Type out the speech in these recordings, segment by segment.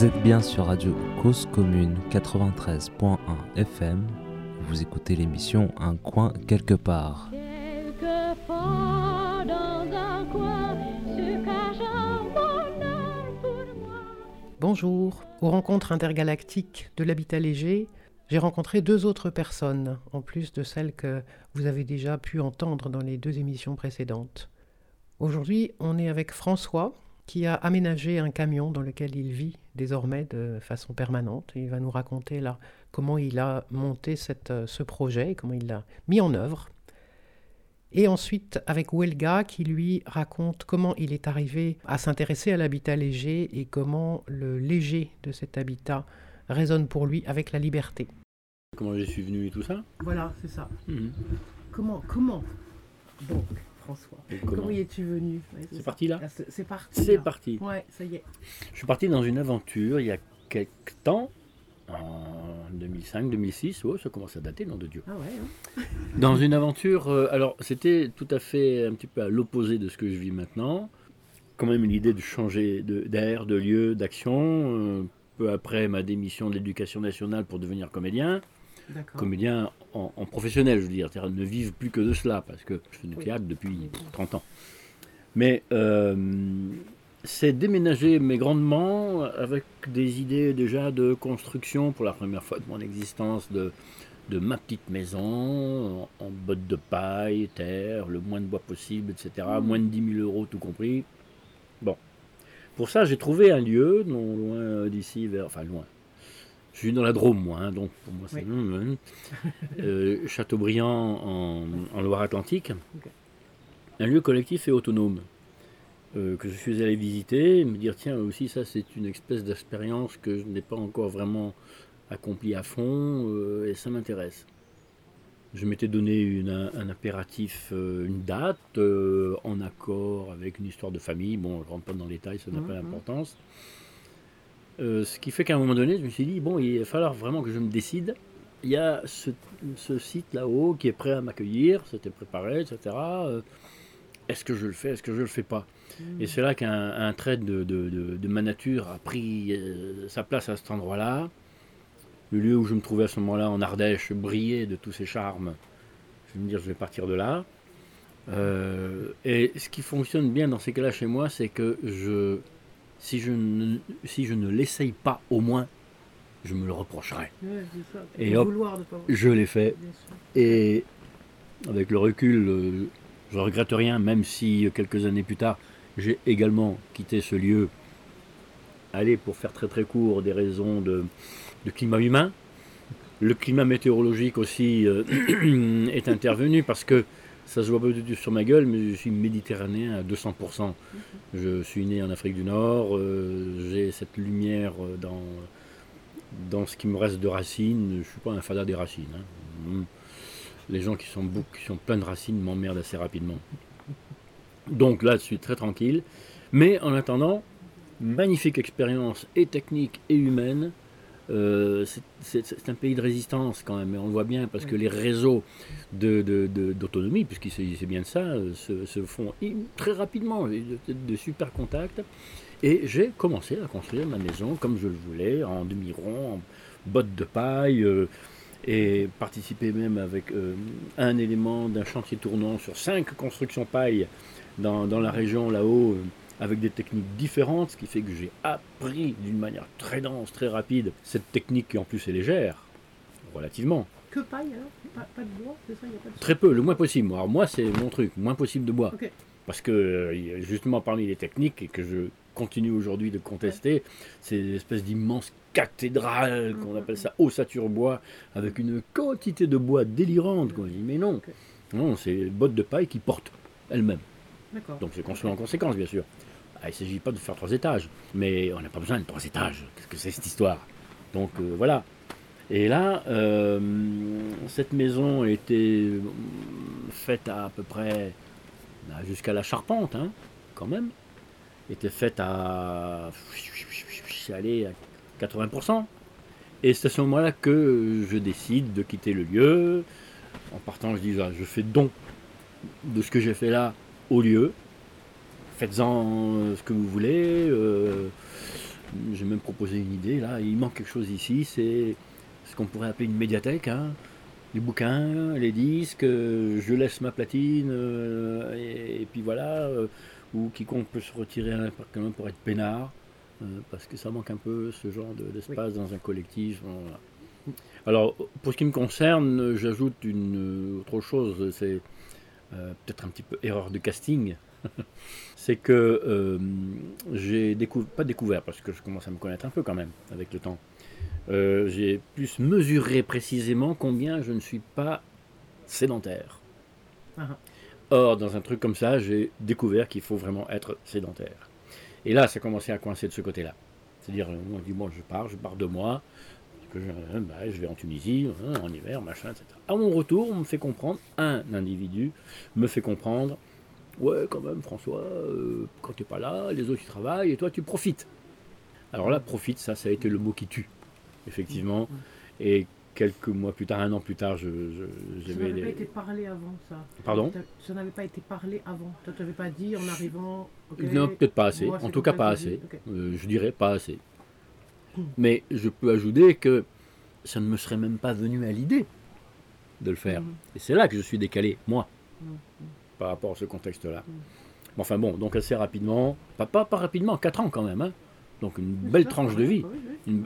Vous êtes bien sur Radio Cause Commune 93.1 FM. Vous écoutez l'émission Un coin quelque part. Bonjour. Aux rencontres intergalactiques de l'habitat léger, j'ai rencontré deux autres personnes, en plus de celles que vous avez déjà pu entendre dans les deux émissions précédentes. Aujourd'hui, on est avec François, qui a aménagé un camion dans lequel il vit désormais de façon permanente. Il va nous raconter là comment il a monté cette, euh, ce projet, comment il l'a mis en œuvre. Et ensuite avec Welga qui lui raconte comment il est arrivé à s'intéresser à l'habitat léger et comment le léger de cet habitat résonne pour lui avec la liberté. Comment je suis venu et tout ça? Voilà, c'est ça. Mhm. Comment Comment? Donc, François, comment, comment y es-tu venu? Ouais, C'est parti là Ah, C'est parti. C'est parti. Ouais, ça y est. Je suis parti dans une aventure il y a quelques temps, en 2005-2006, oh, ça commence à dater, nom de Dieu. Ah ouais. hein. Dans une aventure, euh, alors c'était tout à fait un petit peu à l'opposé de ce que je vis maintenant. Quand même l'idée de changer de- d'air, de, lieu, d'action. euh, peu après ma démission de l'éducation nationale pour devenir comédien. D'accord. Comédien en, en professionnel, je veux dire. Ne vivre plus que de cela, parce que je fais du théâtre depuis 30 ans. Mais euh, c'est déménager, mais grandement, avec des idées déjà de construction pour la première fois de mon existence, de, de ma petite maison, en, en bottes de paille, terre, le moins de bois possible, etc. Moins de 10 000 euros tout compris. Bon. Pour ça, j'ai trouvé un lieu, non loin d'ici, vers. Enfin, loin. Je suis dans la Drôme, moi, hein, donc pour moi c'est. Oui. Euh, Châteaubriand en, en Loire-Atlantique. Un lieu collectif et autonome euh, que je suis allé visiter et me dire tiens aussi ça c'est une espèce d'expérience que je n'ai pas encore vraiment accomplie à fond euh, et ça m'intéresse. Je m'étais donné une- un, impératif, euh, une date en accord avec une histoire de famille. Bon, je ne rentre pas dans les détails, ça n'a pas Mhm. d'importance. Euh, ce qui fait qu'à un moment donné, je me suis dit, bon, il va falloir vraiment que je me décide. Il y a ce, ce site là-haut qui est prêt à m'accueillir, c'était préparé, etc. Euh, Est-ce que je le fais, est-ce que je le fais pas? Et c'est là qu'un un trait de, de- de- de ma nature a pris euh, sa place à cet endroit-là. Le lieu où je me trouvais à ce moment-là en Ardèche brillait de tous ses charmes. Je vais me dire, je vais partir de là. Euh, et ce qui fonctionne bien dans ces cas-là chez moi, c'est que je, si je ne, si je ne l'essaye pas au moins, je me le reprocherai. Ouais, c'est ça. Et hop, Je l'ai fait. Et avec le recul, euh, je regrette rien, même si euh, quelques années plus tard, j'ai également quitté ce lieu. Allez, pour faire très très court, des raisons de, de climat humain. Le climat météorologique aussi euh, est intervenu parce que ça se voit pas du tout sur ma gueule, mais je suis méditerranéen à 200%. Je suis né en Afrique du Nord, euh, j'ai cette lumière euh, dans, ce qui me reste de racines. Je ne suis pas un fada des racines. hein. Mm. Les gens qui sont, qui sont pleins de racines m'emmerdent assez rapidement. Donc là, je suis très tranquille. Mais en attendant, magnifique expérience et technique et humaine. Euh, c'est- un pays de résistance quand même, et on le voit bien parce que les réseaux de- de- de- d'autonomie, puisqu'il s'agissait bien de ça, euh, se, se font très rapidement, de, de super contacts. Et j'ai commencé à construire ma maison comme je le voulais, en demi-rond, en bottes de paille, euh, et participer même avec euh, un élément d'un chantier tournant sur cinq constructions paille dans, dans la région là-haut, avec des techniques différentes, ce qui fait que j'ai appris d'une manière très dense, très rapide, cette technique qui en plus est légère, relativement. Que paille alors? Pas, pas de bois, c'est ça y a pas de Très peu, le moins possible. Alors moi, c'est mon truc, moins possible de bois. Ok. Parce que euh, justement parmi les techniques et que je continue aujourd'hui de contester, c'est une espèce d'immense cathédrale qu'on Mhm. appelle ça ossature bois, avec une quantité de bois délirante. Quoi. Je dis, mais non, Ok. non, c'est bottes de paille qui portent elles-mêmes. Donc c'est construit en conséquence, bien sûr. Ah, il ne s'agit pas de faire trois étages, mais on n'a pas besoin de trois étages. Qu'est-ce que c'est cette histoire? Donc euh, voilà. Et là, euh, cette maison était euh, faite à, peu près bah, jusqu'à la charpente, hein, quand même. Était faite à 80%. Et c'est à ce moment-là que je décide de quitter le lieu. En partant, je dis, ah, je fais don de ce que j'ai fait là au lieu. Faites-en euh, ce que vous voulez. euh, j'ai même proposé une idée, là, il manque quelque chose ici, c'est ce qu'on pourrait appeler une médiathèque, hein. les bouquins, les disques, euh, je laisse ma platine, euh, et, puis voilà, euh, ou quiconque peut se retirer quel moment pour être peinard, parce que ça manque un peu ce genre d'espace dans un collectif. Alors, pour ce qui me concerne, j'ajoute une autre chose, c'est peut-être un petit peu erreur de casting. c'est que j'ai découvert, pas découvert, parce que je commence à me connaître un peu quand même avec le temps, euh, j'ai plus mesuré précisément combien je ne suis pas sédentaire. Ah. Or, dans un truc comme ça, j'ai découvert qu'il faut vraiment être sédentaire. Et là, ça a commencé à coincer de ce côté-là. C'est-à-dire, on dit, bon, je pars, je pars de moi, que je, euh, bah, je, vais en Tunisie, en hiver, machin, etc. À mon retour, on me fait comprendre, un individu me fait comprendre, ouais, quand même, François, euh, quand tu n'es pas là, les autres, ils travaillent, et toi, tu profites. Alors là, profite, ça, ça a été le mot qui tue effectivement. Et quelques mois plus tard, un an plus tard, je, je, Ça n'avait pas été parlé avant, ça. Pardon Ça n'avait pas été parlé avant. Tu n'avais pas dit en arrivant. non, peut-être pas assez. en tout cas, pas assez. Euh, je dirais pas assez. Hmm. Mais je peux ajouter que ça ne me serait même pas venu à l'idée de le faire. Hmm. Et c'est là que je suis décalé, moi, hmm. Par rapport à ce contexte-là. Enfin bon, donc assez rapidement, pas, pas, pas rapidement, 4 ans quand même, hein, donc une belle tranche de vie.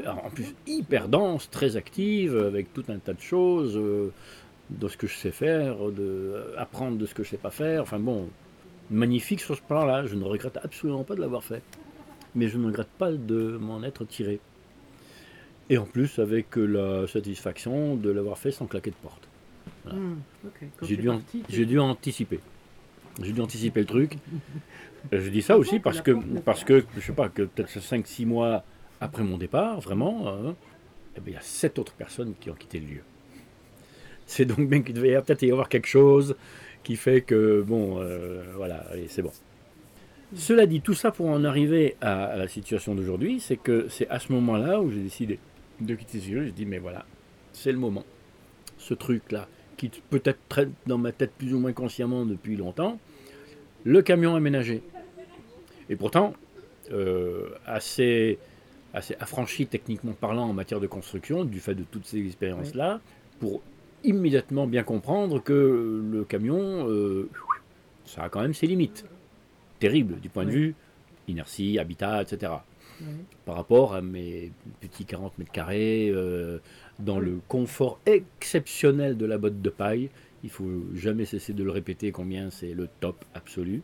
en plus hyper dense, très active, avec tout un tas de choses, euh, de ce que je sais faire, de, apprendre de ce que je sais pas faire. Enfin bon, magnifique sur ce plan-là. Je ne regrette absolument pas de l'avoir fait. Mais je ne regrette pas de m'en être tiré. Et en plus avec la satisfaction de l'avoir fait sans claquer de porte. Hmm, j'ai dû, dû anticiper. J'ai dû anticiper le truc. Je dis ça aussi parce que, parce que, je sais pas, que peut-être 5-6 mois après mon départ, vraiment, hein, eh ben, il y a 7 autres personnes qui ont quitté le lieu. C'est donc bien qu'il devait peut-être y avoir quelque chose qui fait que, bon, euh, voilà, c'est bon. Cela dit, tout ça pour en arriver à, la situation d'aujourd'hui, c'est que c'est à ce moment-là où j'ai décidé de quitter ce lieu. J'ai dit, mais voilà, c'est le moment. Ce truc-là, qui peut-être traîne dans ma tête plus ou moins consciemment depuis longtemps, le camion aménagé. Et pourtant, euh, assez, assez affranchi techniquement parlant en matière de construction, du fait de toutes ces expériences-là, pour immédiatement bien comprendre que le camion, euh, ça a quand même ses limites. Terribles du point de vue inertie, habitat, etc. Par rapport à mes petits 40 mètres carrés, euh, dans le confort exceptionnel de la botte de paille, il faut jamais cesser de le répéter combien c'est le top absolu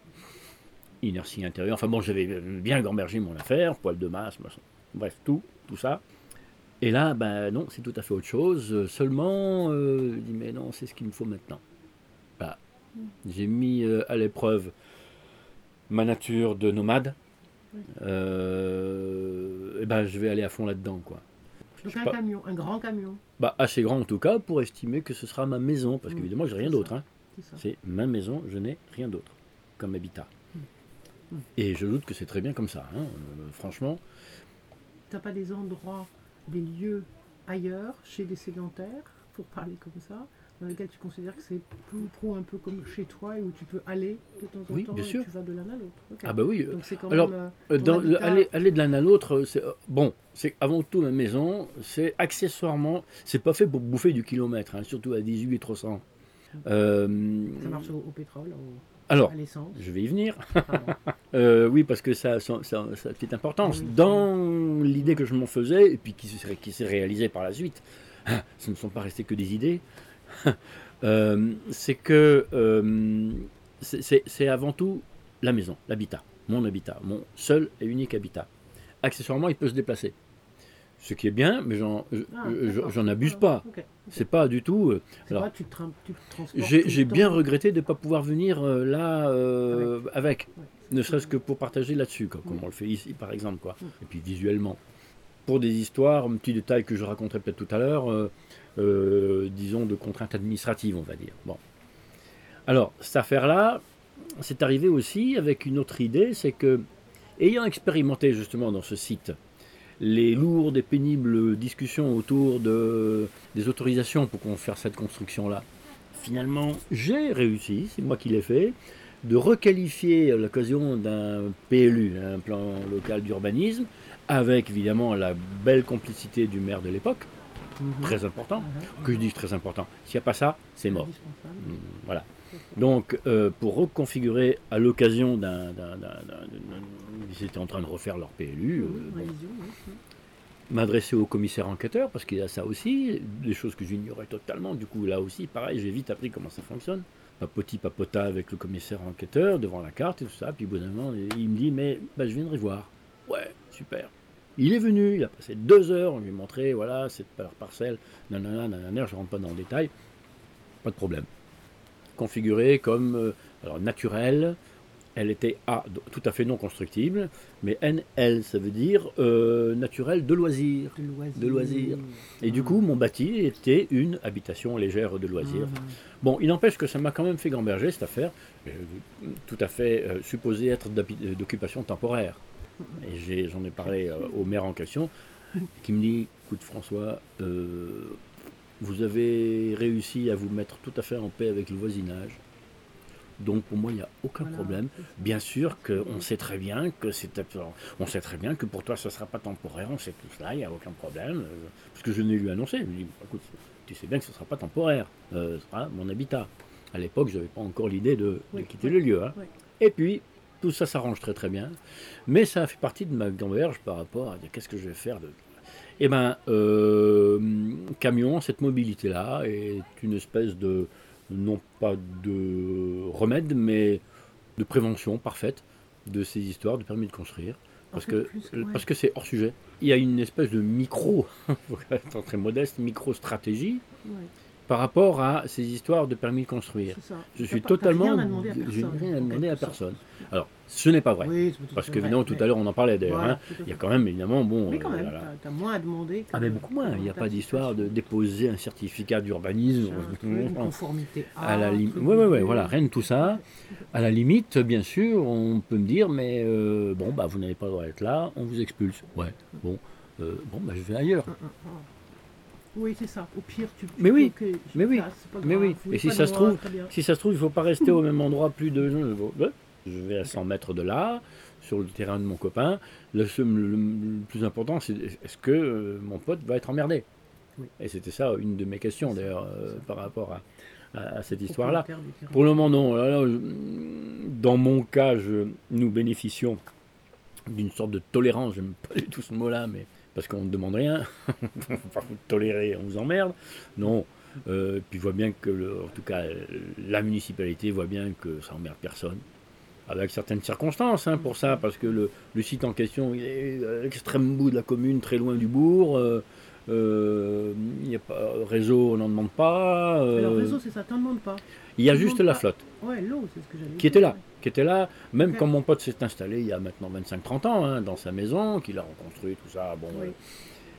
inertie intérieure. Enfin bon, j'avais bien gambergé mon affaire, poil de masse, bref, tout, tout ça. Et là, ben non, c'est tout à fait autre chose. Seulement, euh, je dis, mais non, c'est ce qu'il me faut maintenant. Bah, j'ai mis euh, à l'épreuve ma nature de nomade. Euh, et ben, je vais aller à fond là-dedans, quoi. Donc un camion, un grand camion. Bah, assez grand en tout cas pour estimer que ce sera ma maison, parce qu'évidemment, j'ai rien d'autre. Hein. C'est ma maison, je n'ai rien d'autre comme habitat. Et je doute que c'est très bien comme ça, hein, euh, franchement. Tu n'as pas des endroits, des lieux ailleurs, chez des sédentaires, pour parler comme ça, dans lesquels tu considères que c'est plus pro un peu comme chez toi et où tu peux aller de temps en oui, temps bien sûr. tu vas de l'un à l'autre. Ah bah oui. Alors, euh, aller, aller, de l'un à l'autre, c'est euh, bon, c'est avant tout ma maison, c'est accessoirement, c'est pas fait pour bouffer du kilomètre, hein, surtout à 18 et 300. ça marche au, pétrole alors, je vais y venir. Euh, oui, parce que ça, ça, ça, a une petite importance. Dans l'idée que je m'en faisais, et puis qui, qui s'est réalisée par la suite, ce ne sont pas restés que des idées, euh, c'est que euh, c'est avant tout la maison, l'habitat, mon habitat, mon seul et unique habitat. Accessoirement, il peut se déplacer ce qui est bien, mais j'en ah, abuse pas. C'est pas du tout. Euh, alors, j'ai bien regretté de ne pas pouvoir venir euh, là avec, ne serait-ce que pour partager là-dessus, comme on le fait ici par exemple, quoi. Et puis visuellement. Pour des histoires, un petit détail que je raconterai peut-être tout à l'heure, disons de contraintes administratives, on va dire. Alors, cette affaire-là, c'est arrivé aussi avec une autre idée, c'est que, ayant expérimenté justement dans ce site, les lourdes et pénibles discussions autour de, des autorisations pour qu'on fasse cette construction-là. Finalement, j'ai réussi, c'est moi qui l'ai fait, de requalifier l'occasion d'un PLU, un plan local d'urbanisme, avec évidemment la belle complicité du maire de l'époque, Mhm. très important. Mhm. Que je dis très important. S'il n'y a pas ça, c'est mort. Mm, Voilà. Donc, euh, pour reconfigurer à l'occasion d'un. Ils étaient en train de refaire leur PLU. euh, Mhm, bon, m'adresser au commissaire enquêteur, parce qu'il y a ça aussi, des choses que j'ignorais totalement. Du coup, là aussi, pareil, j'ai vite appris comment ça fonctionne. Papoti papota avec le commissaire enquêteur devant la carte et tout ça. Puis, bon, moment, il me dit Mais bah, je viendrai voir. Ouais, super. Il est venu, il a passé deux heures, on lui a montré Voilà, cette par- parcelle, nanana, nanana, je ne rentre pas dans le détail. Pas de problème. Configurée comme euh, alors, naturelle. Elle était A, do- tout à fait non constructible, mais NL, ça veut dire euh, naturel de loisir. De loisirs. Et du coup, mon bâti était une habitation légère de loisirs. Mhm. Bon, il n'empêche que ça m'a quand même fait gamberger cette affaire, euh, tout à fait euh, supposée être d'occupation temporaire. Et j'en ai, parlé euh, au maire en question, qui me dit Écoute, François, euh, vous avez réussi à vous mettre tout à fait en paix avec le voisinage. Donc pour moi, il n'y a aucun Voilà. problème. Bien sûr qu'on sait très bien que c'est on sait très bien que pour toi ce ne sera pas temporaire, on sait tout cela, il n'y a aucun problème. euh, Parce que je l'ai lui annoncé, je lui ai dit, écoute, tu sais bien que ce ne sera pas temporaire, euh, ce sera mon habitat. À l'époque, je n'avais pas encore l'idée de, quitter oui, le lieu. hein. oui. Et puis, tout ça s'arrange très très bien. Mais ça a fait partie de ma gamberge par rapport à dire, qu'est-ce que je vais faire de... Eh bien, camion, cette mobilité-là est une espèce de, non pas de remède, mais de prévention parfaite de ces histoires de permis de construire. Parce que plus- ouais. parce que c'est hors sujet. Il y a une espèce de micro, très modeste, micro-stratégie Ouais, par rapport à ces histoires de permis de construire. ça. Je suis totalement. rien à personne, rien à demander à personne. Alors, ce n'est pas vrai. Oui, Parce fait qu'évidemment, vrai, tout à l'heure, on en parlait mais- d'ailleurs. Voilà, hein. Il y a quand même, évidemment, bon. Oui, quand euh, même, voilà. t'as- t'as moins à demander. que- Ah, mais beaucoup moins. Il n'y a que pas d'histoire de déposer un certificat d'urbanisme. Une conformité À la ouais, ouais, ouais, B. voilà, rien de tout ça. À la limite, bien sûr, on peut me dire, mais euh, bon, bah, vous n'avez pas le droit d'être là, on vous expulse. Ouais, bon, euh, bon, bah, je vais ailleurs. Oui, c'est ça. Au pire, tu. Mais oui, je mais oui, pas mais oui. Et si ça se trouve-. Si ça se trouve, il ne faut pas rester au même endroit plus de. Je vais à 100 mètres de là, sur le terrain de mon copain. Le, le- le plus important, c'est est-ce que euh, mon pote va être emmerdé? Oui. Et c'était ça une de mes questions, d'ailleurs, euh, par rapport à, à- à cette histoire-là. Pour le moment, non. Je- dans mon cas, je- nous bénéficions d'une sorte de tolérance. J'aime pas du tout ce mot-là, mais parce qu'on ne demande rien. on va pas vous tolérer, on vous emmerde. Non. Euh, puis voit bien que, le- en tout cas, la municipalité voit bien que ça emmerde personne. Avec certaines circonstances hein, pour ça, parce que le, le site en question il est à l'extrême bout de la commune, très loin du bourg. euh, euh, Il n'y a pas réseau, on n'en demande pas. Alors, euh, réseau, c'est ça, t'en demandes pas. il y a juste la flotte Ouais, l'eau, c'est ce que j'avais qui était là, ouais. Qui était là, même quand mon pote s'est installé il y a maintenant 25-30 ans, hein, dans sa maison, qu'il a reconstruit, tout ça, bon. Oui. euh,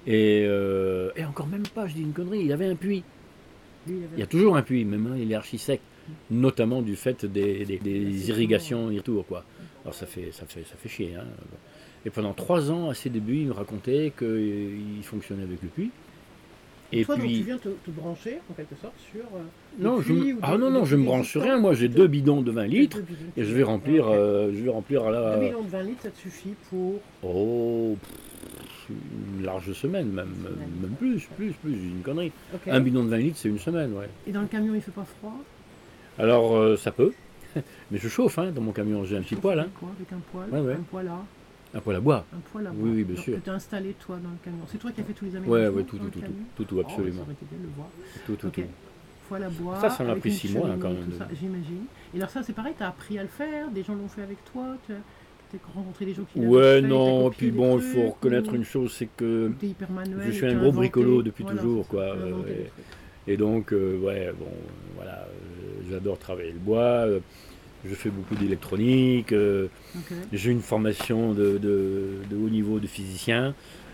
et, euh, et encore même pas, je dis une connerie, il avait un puits. Il avait- Il y a toujours un puits, même hein, il est archi sec, notamment du fait des, des- des irrigations autour, quoi. Alors ça fait, ça fait, ça fait chier. hein. Et pendant trois ans, à ses débuts, il me racontait qu'il fonctionnait avec le puits. Et Toi, donc, tu puis, viens te, te brancher, en quelque sorte, sur. euh, le non, je me- ah non, non, je me puits branche sur rien. Moi, j'ai deux bidons de 20 litres Deux bidons. et je vais remplir, euh, je vais remplir à la, Un bidon de 20 litres, ça te suffit pour. Oh, pff, une large semaine, même, Semaine. même plus, plus, plus, une connerie. Un bidon de 20 litres, c'est une semaine, ouais. Et dans le camion, il fait pas froid? Alors, euh, ça peut, mais je chauffe, hein, dans mon camion, j'ai un petit poêle, hein, Avec quoi Avec un poêle? Ouais, ouais. Un poêle à un poêle à bois. Un poêle à Oui, oui, bien sûr. Que tu as installé, toi, dans le camion. C'est toi qui as fait tous les aménagements ouais, tout, tout, tout, tout, camion tout, tout, Oh, absolument. été bien de le voir. Tout, tout, tout. Poêle à bois. Ça, ça m'a pris six mois, hein, quand même, de- J'imagine. Et alors, ça, c'est pareil, tu as appris à le faire Des gens l'ont fait avec toi Tu as rencontré des gens qui Ouais, fait, non, copié puis bon, il faut reconnaître ou une chose, c'est que t'es hyper manuel je et suis un gros bricolo depuis toujours, quoi, euh. Et donc, euh, ouais, bon, voilà, euh, j'adore travailler le bois, je fais beaucoup d'électronique, euh, j'ai une formation de, de- de haut niveau de physicien.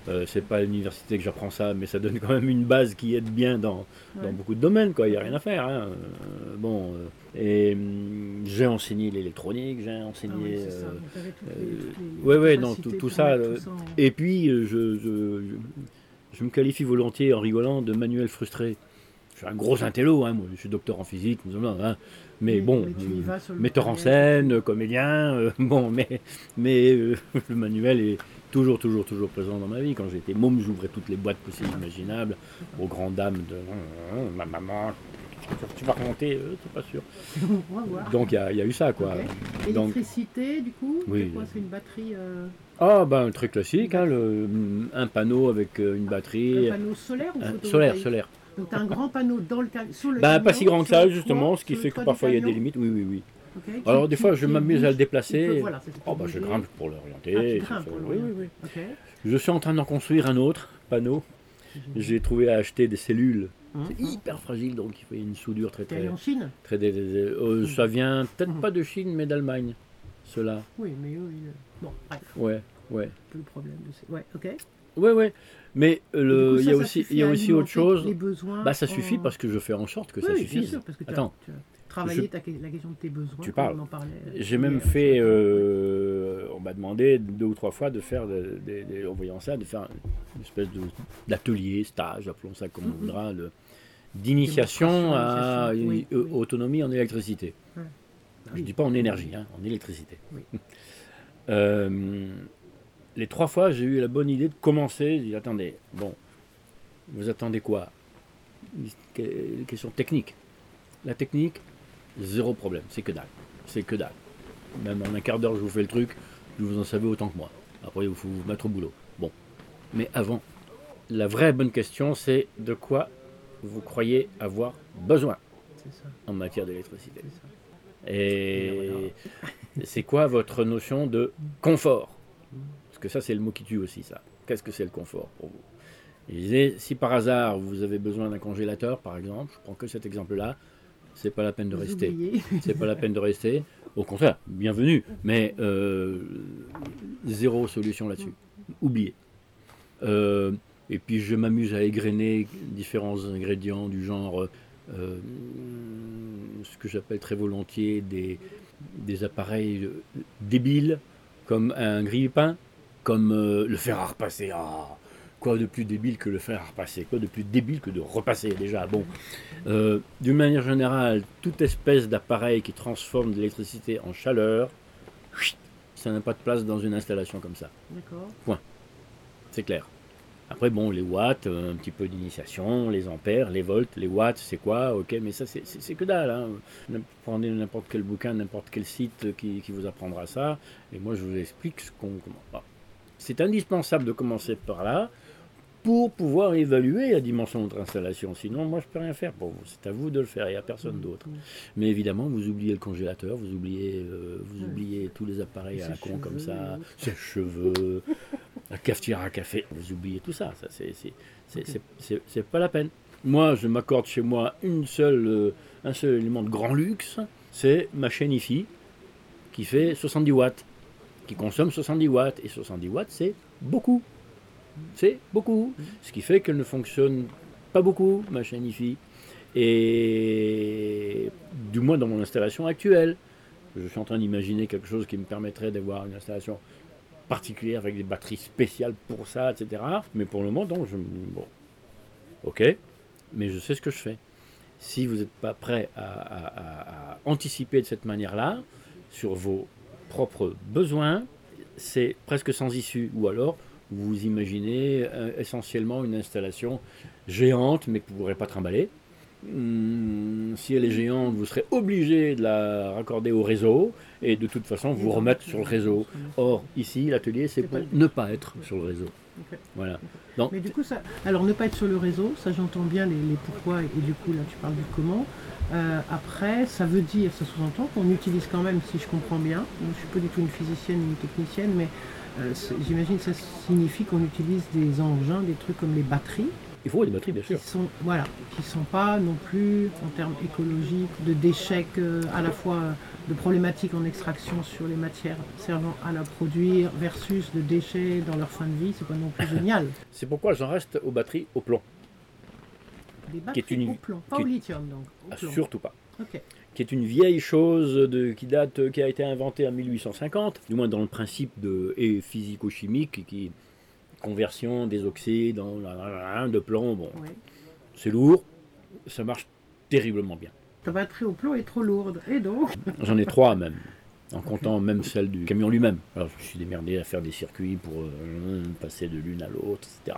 Euh, c'est pas à l'université que j'apprends ça, mais ça donne quand même une base qui aide bien dans, dans beaucoup de domaines, quoi. Il n'y a rien à faire. hein. Euh, bon, euh, et hum, j'ai enseigné l'électronique, j'ai Ah enseigné. ouais, non, capacités tout- ça, mettre tout ça en- et puis, je, je, je- je me qualifie volontiers en rigolant de manuel frustré. Je suis un gros intello, hein, moi, je suis docteur en physique, hein. mais bon, mais euh, metteur en scène, comédien, euh, bon, mais, mais euh, le manuel est, toujours, toujours, toujours présent dans ma vie. Quand j'étais môme, j'ouvrais toutes les boîtes possibles imaginables aux grandes dames de euh, ma maman. Tu vas remonter, euh, c'est pas sûr. Donc il y, a- il y a eu ça, quoi. Donc, Électricité, du coup Oui. C'est quoi C'est une batterie euh, ah, ben très classique, hein, le- un panneau avec euh, une batterie. Un panneau solaire ou Euh, solaire, solaire. Donc as un grand panneau dans le sur le Ben, camion, pas si grand que ça, justement, toit, ce qui fait que parfois il y a des limites. Oui, oui, oui. Alors, des fois, je m'amuse à le déplacer. voilà, Oh, ben, je grimpe pour Ah, l'orienter. pour oui, oui, oui. Je suis en train d'en construire un autre panneau. J'ai trouvé à acheter des cellules. Hum, C'est hum. hyper fragile, donc il faut une soudure très très en Chine euh, ça vient peut-être Mhm. pas de Chine, mais d'Allemagne. Cela. Oui, mais eux, ils- Bon, bref, Ouais, ouais, le problème de ces... Ouais, ok. ouais, ouais. Mais euh, le, il y a aussi, suffit il y a à aussi alimenter autre chose. Les besoins Bah, ça suffit en- parce que je fais en sorte que Oui, ça oui, bien suffise. sûr, parce que tu as, Attends, tu as travaillé ta- la question de tes besoins. Tu parles. Parlait. J'ai même fait, euh, on m'a demandé deux ou trois fois de faire, de- de- de- en voyant ça, de faire une espèce d'atelier, stage, appelons ça comme on Mhm. voudra, d'initiation à une oui, euh, oui. autonomie en électricité. Je ne dis pas en énergie, hein, en électricité. Oui. Euh, les trois fois, j'ai eu la bonne idée de commencer. J'ai dit, attendez, bon, vous attendez quoi? Que- Question technique. La technique, zéro problème, c'est que dalle. C'est que dalle. Même en un quart d'heure, je vous fais le truc, vous en savez autant que moi. Après, il faut vous mettre au boulot. Bon. Mais avant, la vraie bonne question, c'est de quoi vous croyez avoir besoin ça, en matière d'électricité? Et c'est quoi votre notion de confort? Parce que ça, c'est le mot qui tue aussi, ça. Qu'est-ce que c'est le confort pour vous? Je disais, si par hasard vous avez besoin d'un congélateur, par exemple, je prends que cet exemple-là, c'est pas la peine de Vous rester. C'est pas la peine de rester. Au contraire, bienvenue. Mais euh, zéro solution là-dessus. Oubliez. Euh, et puis je m'amuse à égrener différents ingrédients du genre euh, ce que j'appelle très volontiers des, des appareils débiles, comme un grille-pain, comme euh, le fer à repasser. Ah, quoi de plus débile que le fer à repasser? Quoi de plus débile que de repasser déjà? Bon, euh, d'une manière générale, toute espèce d'appareil qui transforme de l'électricité en chaleur, ça n'a pas de place dans une installation comme ça. D'accord. C'est clair. Après, bon, les watts, euh, un petit peu d'initiation, les ampères, les volts, les watts, c'est quoi? Ok, mais ça, c'est- que dalle. Hein. Prenez n'importe quel bouquin, n'importe quel site qui, qui vous apprendra ça, et moi, je vous explique ce qu'on. bon. C'est indispensable de commencer par là pour pouvoir évaluer la dimension de votre installation. Sinon, moi, je peux rien faire pour vous. C'est à vous de le faire, il n'y a personne d'autre. Mais évidemment, vous oubliez le congélateur, vous oubliez, euh, vous oubliez tous les appareils à la con comme ça, ses cheveux, la cafetière à café, vous oubliez tout ça. ça c'est, pas la peine. Moi, je m'accorde chez moi une seule, euh, un seul élément de grand luxe, c'est ma chaîne IFI qui fait 70 watts, qui consomme 70 watts. Et 70 watts, c'est beaucoup. C'est beaucoup. Ce qui fait qu'elle ne fonctionne pas beaucoup, ma chaîne IFI. Et du moins dans mon installation actuelle. Je suis en train d'imaginer quelque chose qui me permettrait d'avoir une installation particulière avec des batteries spéciales pour ça, etc. Mais pour le moment, donc, je, bon, ok, mais je sais ce que je fais. Si vous n'êtes pas prêt à anticiper de cette manière-là sur vos propres besoins, c'est presque sans issue. Ou alors, vous imaginez euh, essentiellement une installation géante, mais que vous ne pourrez pas trimballer. Hum, si elle est géante, vous serez obligé de la raccorder au réseau et de toute façon vous remettre sur le réseau. Or, ici, l'atelier, c'est pour ne pas être sur le réseau. Voilà. Mais du coup, ça, alors ne pas être sur le réseau, ça j'entends bien les, les pourquoi et du coup là tu parles du comment. Euh, après, ça veut dire, ça sous-entend qu'on utilise quand même, si je comprends bien, je ne suis pas du tout une physicienne ni une technicienne, mais euh, j'imagine que ça signifie qu'on utilise des engins, des trucs comme les batteries, Il faut des batteries, bien qui sûr. sont voilà, qui sont pas non plus en termes écologiques, de déchets, que- à la fois euh, de problématiques en extraction sur les matières servant à la produire versus de déchets dans leur fin de vie, c'est pas non plus génial. C'est pourquoi j'en reste aux batteries au plomb. Des Qui est une- au plomb, pas au lithium donc. au Ah, plomb. surtout pas. Ok. Qui est une vieille chose de, qui date, qui a été inventée en 1850, du moins dans le principe de et physico-chimique, qui conversion des oxydes en de plomb. Bon, Ouais. c'est lourd, ça marche terriblement bien. Ta batterie au plomb est trop lourde. Et donc J'en ai trois même. en comptant même celle du camion lui-même. Alors je me suis démerdé à faire des circuits pour euh, passer de l'une à l'autre, etc.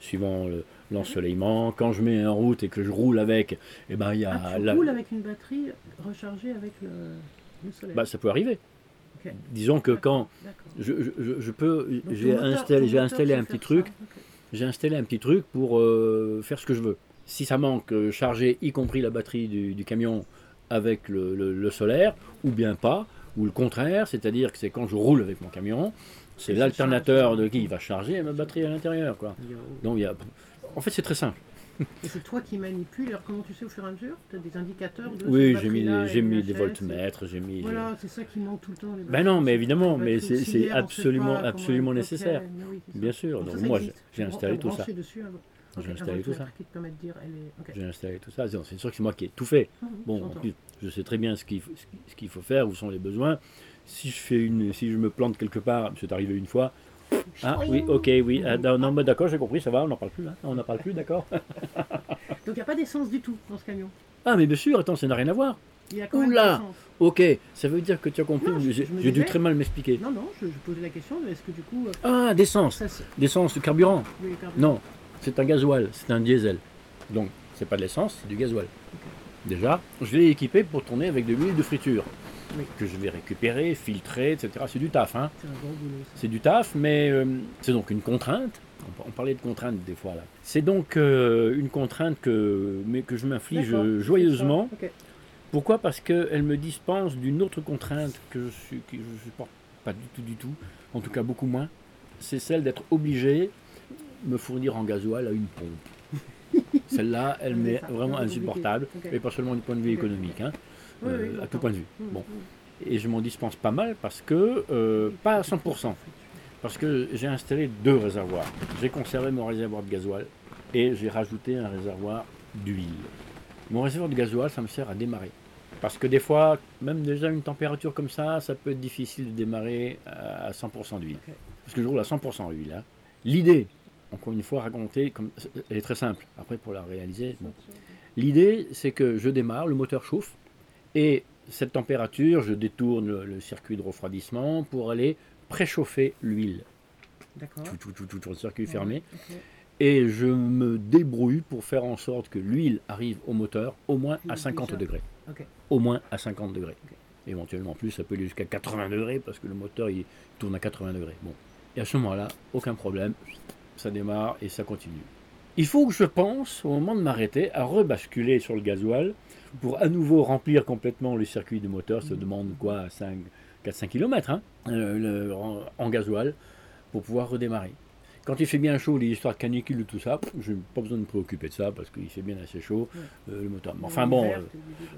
Suivant le- l'ensoleillement. Quand je mets en route et que je roule avec, eh ben il y a Ah, tu la- roules avec une batterie rechargée avec le, le soleil. bah, ça peut arriver. Disons que quand je, je- peux, j'ai installé, j'ai installé un petit truc. J'ai installé un petit truc pour euh, faire ce que je veux. Si ça manque, euh, charger y compris la batterie du, du camion avec le, le- le solaire, ou bien pas, ou le contraire, c'est-à-dire que c'est quand je roule avec mon camion, c'est l'alternateur de qui va charger ma batterie à l'intérieur. quoi. Donc il y a... En fait, c'est très simple. Et c'est toi qui manipules. Alors comment tu sais au fur et à mesure? Tu as des indicateurs de Oui, j'ai mis, j'ai mis des voltmètres, j'ai mis... Voilà, c'est ça qui manque tout le temps. les Ben non, mais évidemment, mais c'est absolument, pas absolument nécessaire. Oui. Bien sûr. Donc Donc ça moi, j'ai Bon, installé tout ça. J'ai installé tout ça. J'ai installé tout ça. C'est sûr que c'est moi qui ai tout fait. Mhm, Bon, en j'entends. plus, je sais très bien ce qu'il faut, ce qu'il faut faire, où sont les besoins. Si je fais une, si je me plante quelque part, c'est arrivé une fois. Ah oui, ok, oui. Ah, non, non, mais d'accord, j'ai compris, ça va, on n'en parle plus. hein. On n'en parle plus, d'accord. Donc il n'y a pas d'essence du tout dans ce camion? Ah, mais bien sûr, attends, ça n'a rien à voir. Il y a quand même Oula de. Ok, ça veut dire que tu as compris. Non, je- J'ai je me j'ai dû disais- très mal m'expliquer. Non, non, je, je posais la question, est-ce que du coup. euh, Ah, d'essence, ça, c'est- d'essence, de carburant. oui, pardon. Non, c'est un gasoil, c'est un diesel. Donc, c'est pas de l'essence, c'est du gasoil. Déjà, je l'ai équipé pour tourner avec de l'huile de friture. Oui. Que je vais récupérer, filtrer, etc. C'est du taf, hein. C'est un gros boulot. C'est du taf, mais euh, c'est donc une contrainte. On, on parlait de contrainte des fois là. C'est donc euh, une contrainte que, mais que je m'inflige joyeusement. Pourquoi? Parce qu'elle me dispense d'une autre contrainte que je suis, que je supporte pas du tout, du tout. En tout cas, beaucoup moins. C'est celle d'être obligé de me fournir en gasoil à une pompe. Celle-là, elle m'est vraiment insupportable, compliqué. Ok. et pas seulement du point de vue économique, hein, Oui, euh, oui, à tout point de vue. Mhm, Bon. mhm. Et je m'en dispense pas mal parce que, euh, pas à 100%. Parce que j'ai installé deux réservoirs. J'ai conservé mon réservoir de gasoil et j'ai rajouté un réservoir d'huile. Mon réservoir de gasoil, ça me sert à démarrer. Parce que des fois, même déjà une température comme ça, ça peut être difficile de démarrer à 100% d'huile. Parce que je roule à 100% d'huile. hein. L'idée, encore une fois racontée, comme, elle est très simple. Après, pour la réaliser, bon. L'idée, c'est que je démarre, le moteur chauffe, et cette température, je détourne le, le circuit de refroidissement pour aller préchauffer l'huile. D'accord. Tout, tout, tout, tout, tout, le circuit Ouais, fermé. Et je me débrouille pour faire en sorte que l'huile arrive au moteur au moins à Oui, 50 déjà. degrés. Au moins à 50 degrés. Ok. Éventuellement plus, ça peut aller jusqu'à 80 degrés parce que le moteur il tourne à 80 degrés. Bon. Et à ce moment-là, aucun problème, ça démarre et ça continue. Il faut que je pense, au moment de m'arrêter, à rebasculer sur le gasoil pour à nouveau remplir complètement le circuit du moteur. Ça demande quoi 4-5 km hein, euh, le- en, en gasoil pour pouvoir redémarrer. Quand il fait bien chaud, les histoires de canicule et tout ça, je n'ai pas besoin de me préoccuper de ça parce qu'il fait bien assez chaud, Ouais. euh, le moteur. Mais enfin bon, euh,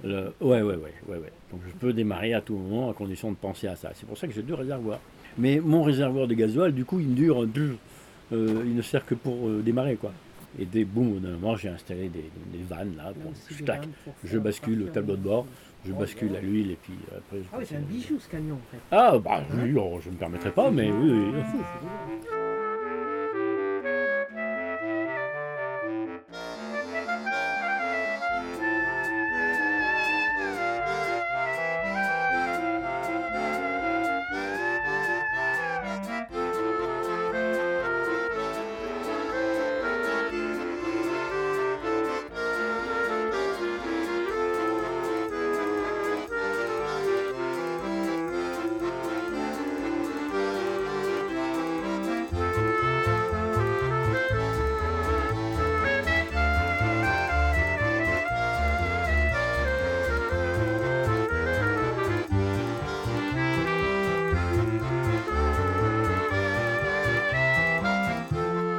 de- le- ouais, ouais, ouais, ouais, ouais. Donc je peux démarrer à tout moment à condition de penser à ça. C'est pour ça que j'ai deux réservoirs. Mais mon réservoir de gasoil, du coup, il me dure, euh, il ne sert que pour démarrer, quoi. Et dès boum, d'un moment, j'ai installé des, des vannes là, des tac, je bascule au partir tableau de bord, je Oh, bascule à l'huile et puis après. je Ah oui, c'est un bijou ce camion en fait. Ah bah oui, oh, je ne me permettrai pas, mais oui, oui.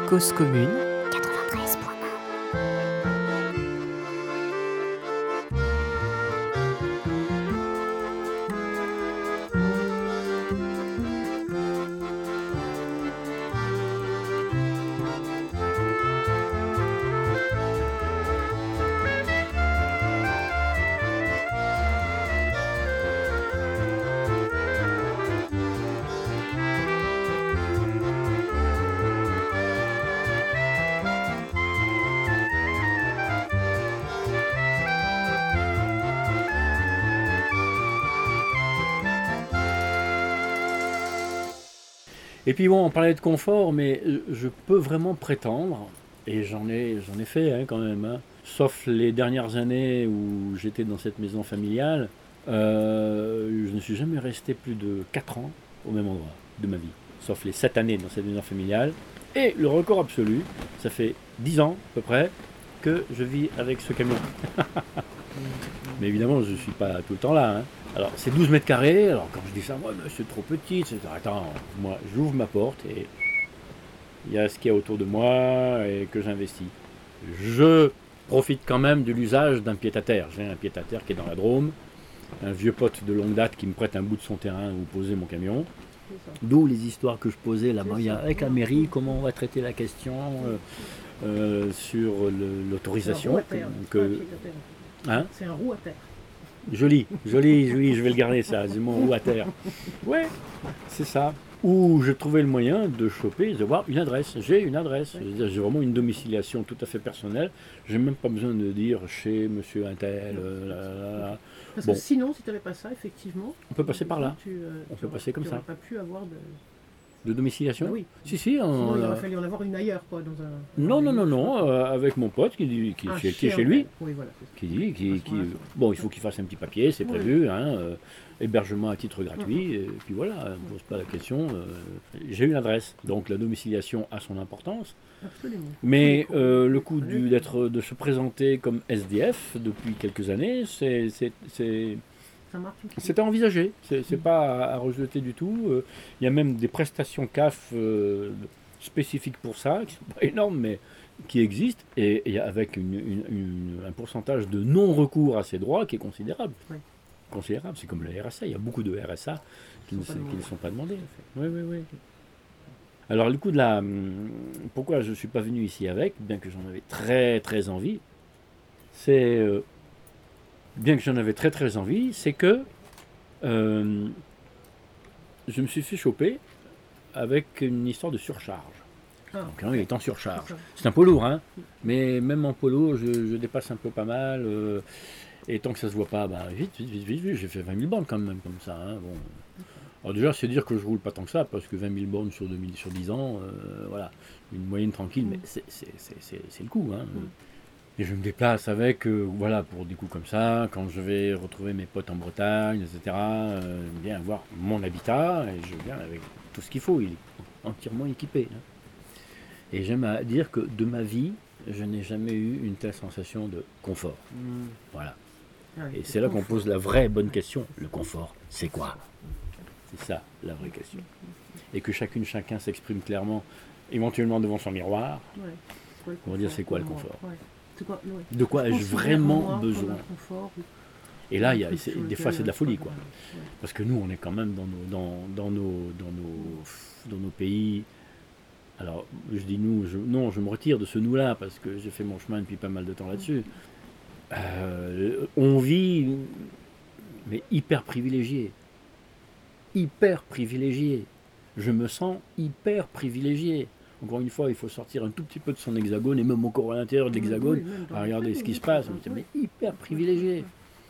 Cause commune, Et puis bon, on parlait de confort, mais je peux vraiment prétendre, et j'en ai, ai fait hein, quand même, hein, sauf les dernières années où j'étais dans cette maison familiale, euh, je ne suis jamais resté plus de 4 ans au même endroit de ma vie, sauf les 7 années dans cette maison familiale. Et le record absolu, ça fait 10 ans à peu près que je vis avec ce camion. mais évidemment, je ne suis pas tout le temps là. hein. Alors, c'est 12 mètres carrés. Alors, quand je dis ça, moi, c'est trop petit. Attends, moi, j'ouvre ma porte et il y a ce qu'il y a autour de moi et que j'investis. Je profite quand même de l'usage d'un pied-à-terre. J'ai un pied-à-terre qui est dans la Drôme, un vieux pote de longue date qui me prête un bout de son terrain où poser mon camion. D'où les histoires que je posais là-bas. Il y a avec la mairie, comment on va traiter la question euh, euh, sur l'autorisation. C'est un roue à terre, c'est un pied-à-terre. Hein? C'est un roue à terre. Joli, joli, joli, je vais le garder ça, c'est mon à terre. Ouais, c'est ça. Où je trouvais le moyen de choper, d'avoir une adresse. J'ai une adresse. Je J'ai vraiment une domiciliation tout à fait personnelle. J'ai même pas besoin de dire chez monsieur Intel. euh, là, là, là. Parce Bon. que sinon, si tu n'avais pas ça, effectivement. On peut passer par là. tu, euh, On peut passer comme tu ça. pas pu avoir de. De domiciliation Ah oui. Si, si. Sinon, on- il aurait fallu en avoir une ailleurs, quoi, dans un. non, non, non, non, euh, avec mon pote qui, dit- qui, Un qui est- qui est chez lui. Oui, voilà. qui dit, qui, qui- bon, il faut qu'il fasse un petit papier, c'est Oui. prévu, hein, euh, hébergement à titre gratuit, et puis voilà, on ne pose pas la question. euh, J'ai une adresse, donc la domiciliation a son importance, Absolument. mais le du- d'être, de se présenter comme SDF depuis quelques années, c'est, c'est, aussi. c'était envisagé, c'est, c'est pas à, à rejeter du tout. euh, Il y a même des prestations CAF euh, spécifiques pour ça, qui sont pas énormes, mais qui existent, et, et avec une- une- une- un pourcentage de non-recours à ces droits qui est considérable. Oui. Considérable, c'est comme le RSA, il y a beaucoup de RSA qui, ne, sont pas qui ne demandés. sont pas demandés. Oui, oui, oui. Alors, le coup de la. hum, Pourquoi je ne suis pas venu ici avec, bien que j'en avais très très envie, c'est. euh, bien que j'en avais très très envie, c'est que euh, je me suis fait choper avec une histoire de surcharge. Ah, Donc, hein, il est en surcharge. C'est un peu lourd, hein. Mais même en polo, je, je dépasse un peu pas mal. euh, et tant que ça se voit pas, bah, vite, vite, vite, vite, vite, j'ai fait 20 000 bornes quand même, comme ça. hein, bon. Alors déjà, c'est dire que je roule pas tant que ça, parce que 20 000 bornes sur, 2000, sur 10 ans, euh, voilà, une moyenne tranquille, mais c'est c'est- le coup. Hein. Et je me déplace avec, euh, voilà, pour des coups comme ça, quand je vais retrouver mes potes en Bretagne, etc. euh, j'aime bien avoir mon habitat, et je viens avec tout ce qu'il faut, il est entièrement équipé. hein. Et j'aime à dire que de ma vie, je n'ai jamais eu une telle sensation de confort. Voilà. Ah Et c'est là qu'on pose la vraie bonne question. Le confort, c'est quoi? C'est ça la vraie question. Et que chacune, chacun s'exprime clairement, éventuellement devant son miroir. Ouais. Va dire, c'est quoi le pour confort Ouais. C'est quoi ouais. De quoi ai-je vraiment moi besoin un confort ou- Et là, il y a, des fois, c'est de la folie, quoi. ouais. Parce que nous, on est quand même dans nos, dans, dans nos, dans nos, dans nos pays. Alors, je dis nous, je- non, je me retire de ce nous-là parce que j'ai fait mon chemin depuis pas mal de temps là-dessus. Euh, on vit, mais hyper privilégié. Hyper privilégié. Je me sens hyper privilégié. Encore une fois, il faut sortir un tout petit peu de son hexagone et même encore à l'intérieur de l'hexagone à regarder ce qui se passe. On mais hyper privilégié.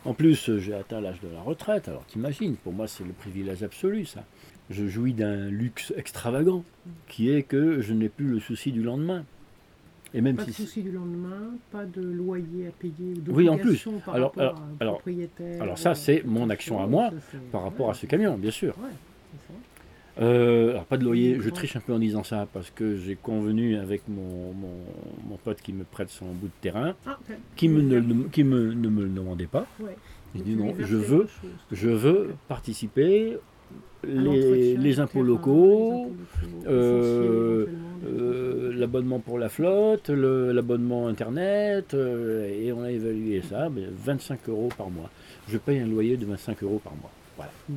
En plus, euh, j'ai atteint l'âge de la retraite, alors t'imagines, pour moi c'est le privilège absolu ça. Je jouis d'un luxe extravagant, qui est que je n'ai plus le souci du lendemain. Et même Pas de souci du lendemain, pas de loyer à payer. Oui, en plus. Par Alors- alors- à un alors- propriétaire, alors ça, euh, c'est mon action à moi ça, par rapport ouais, à ce camion, bien sûr. Ouais. Euh, alors pas de loyer, je Ouais. triche un peu en disant ça, parce que j'ai convenu avec mon, mon, mon pote qui me prête son bout de terrain, Ah, qui, me ne, qui me, ne me le demandait pas. Ouais. Il dit non, je veux. Je veux participer, les, les impôts locaux, euh, euh, l'abonnement pour la flotte, l'abonnement internet, et on a évalué ça, mais 25 euros par mois. Je paye un loyer de 25 euros par mois. Voilà. Hmm.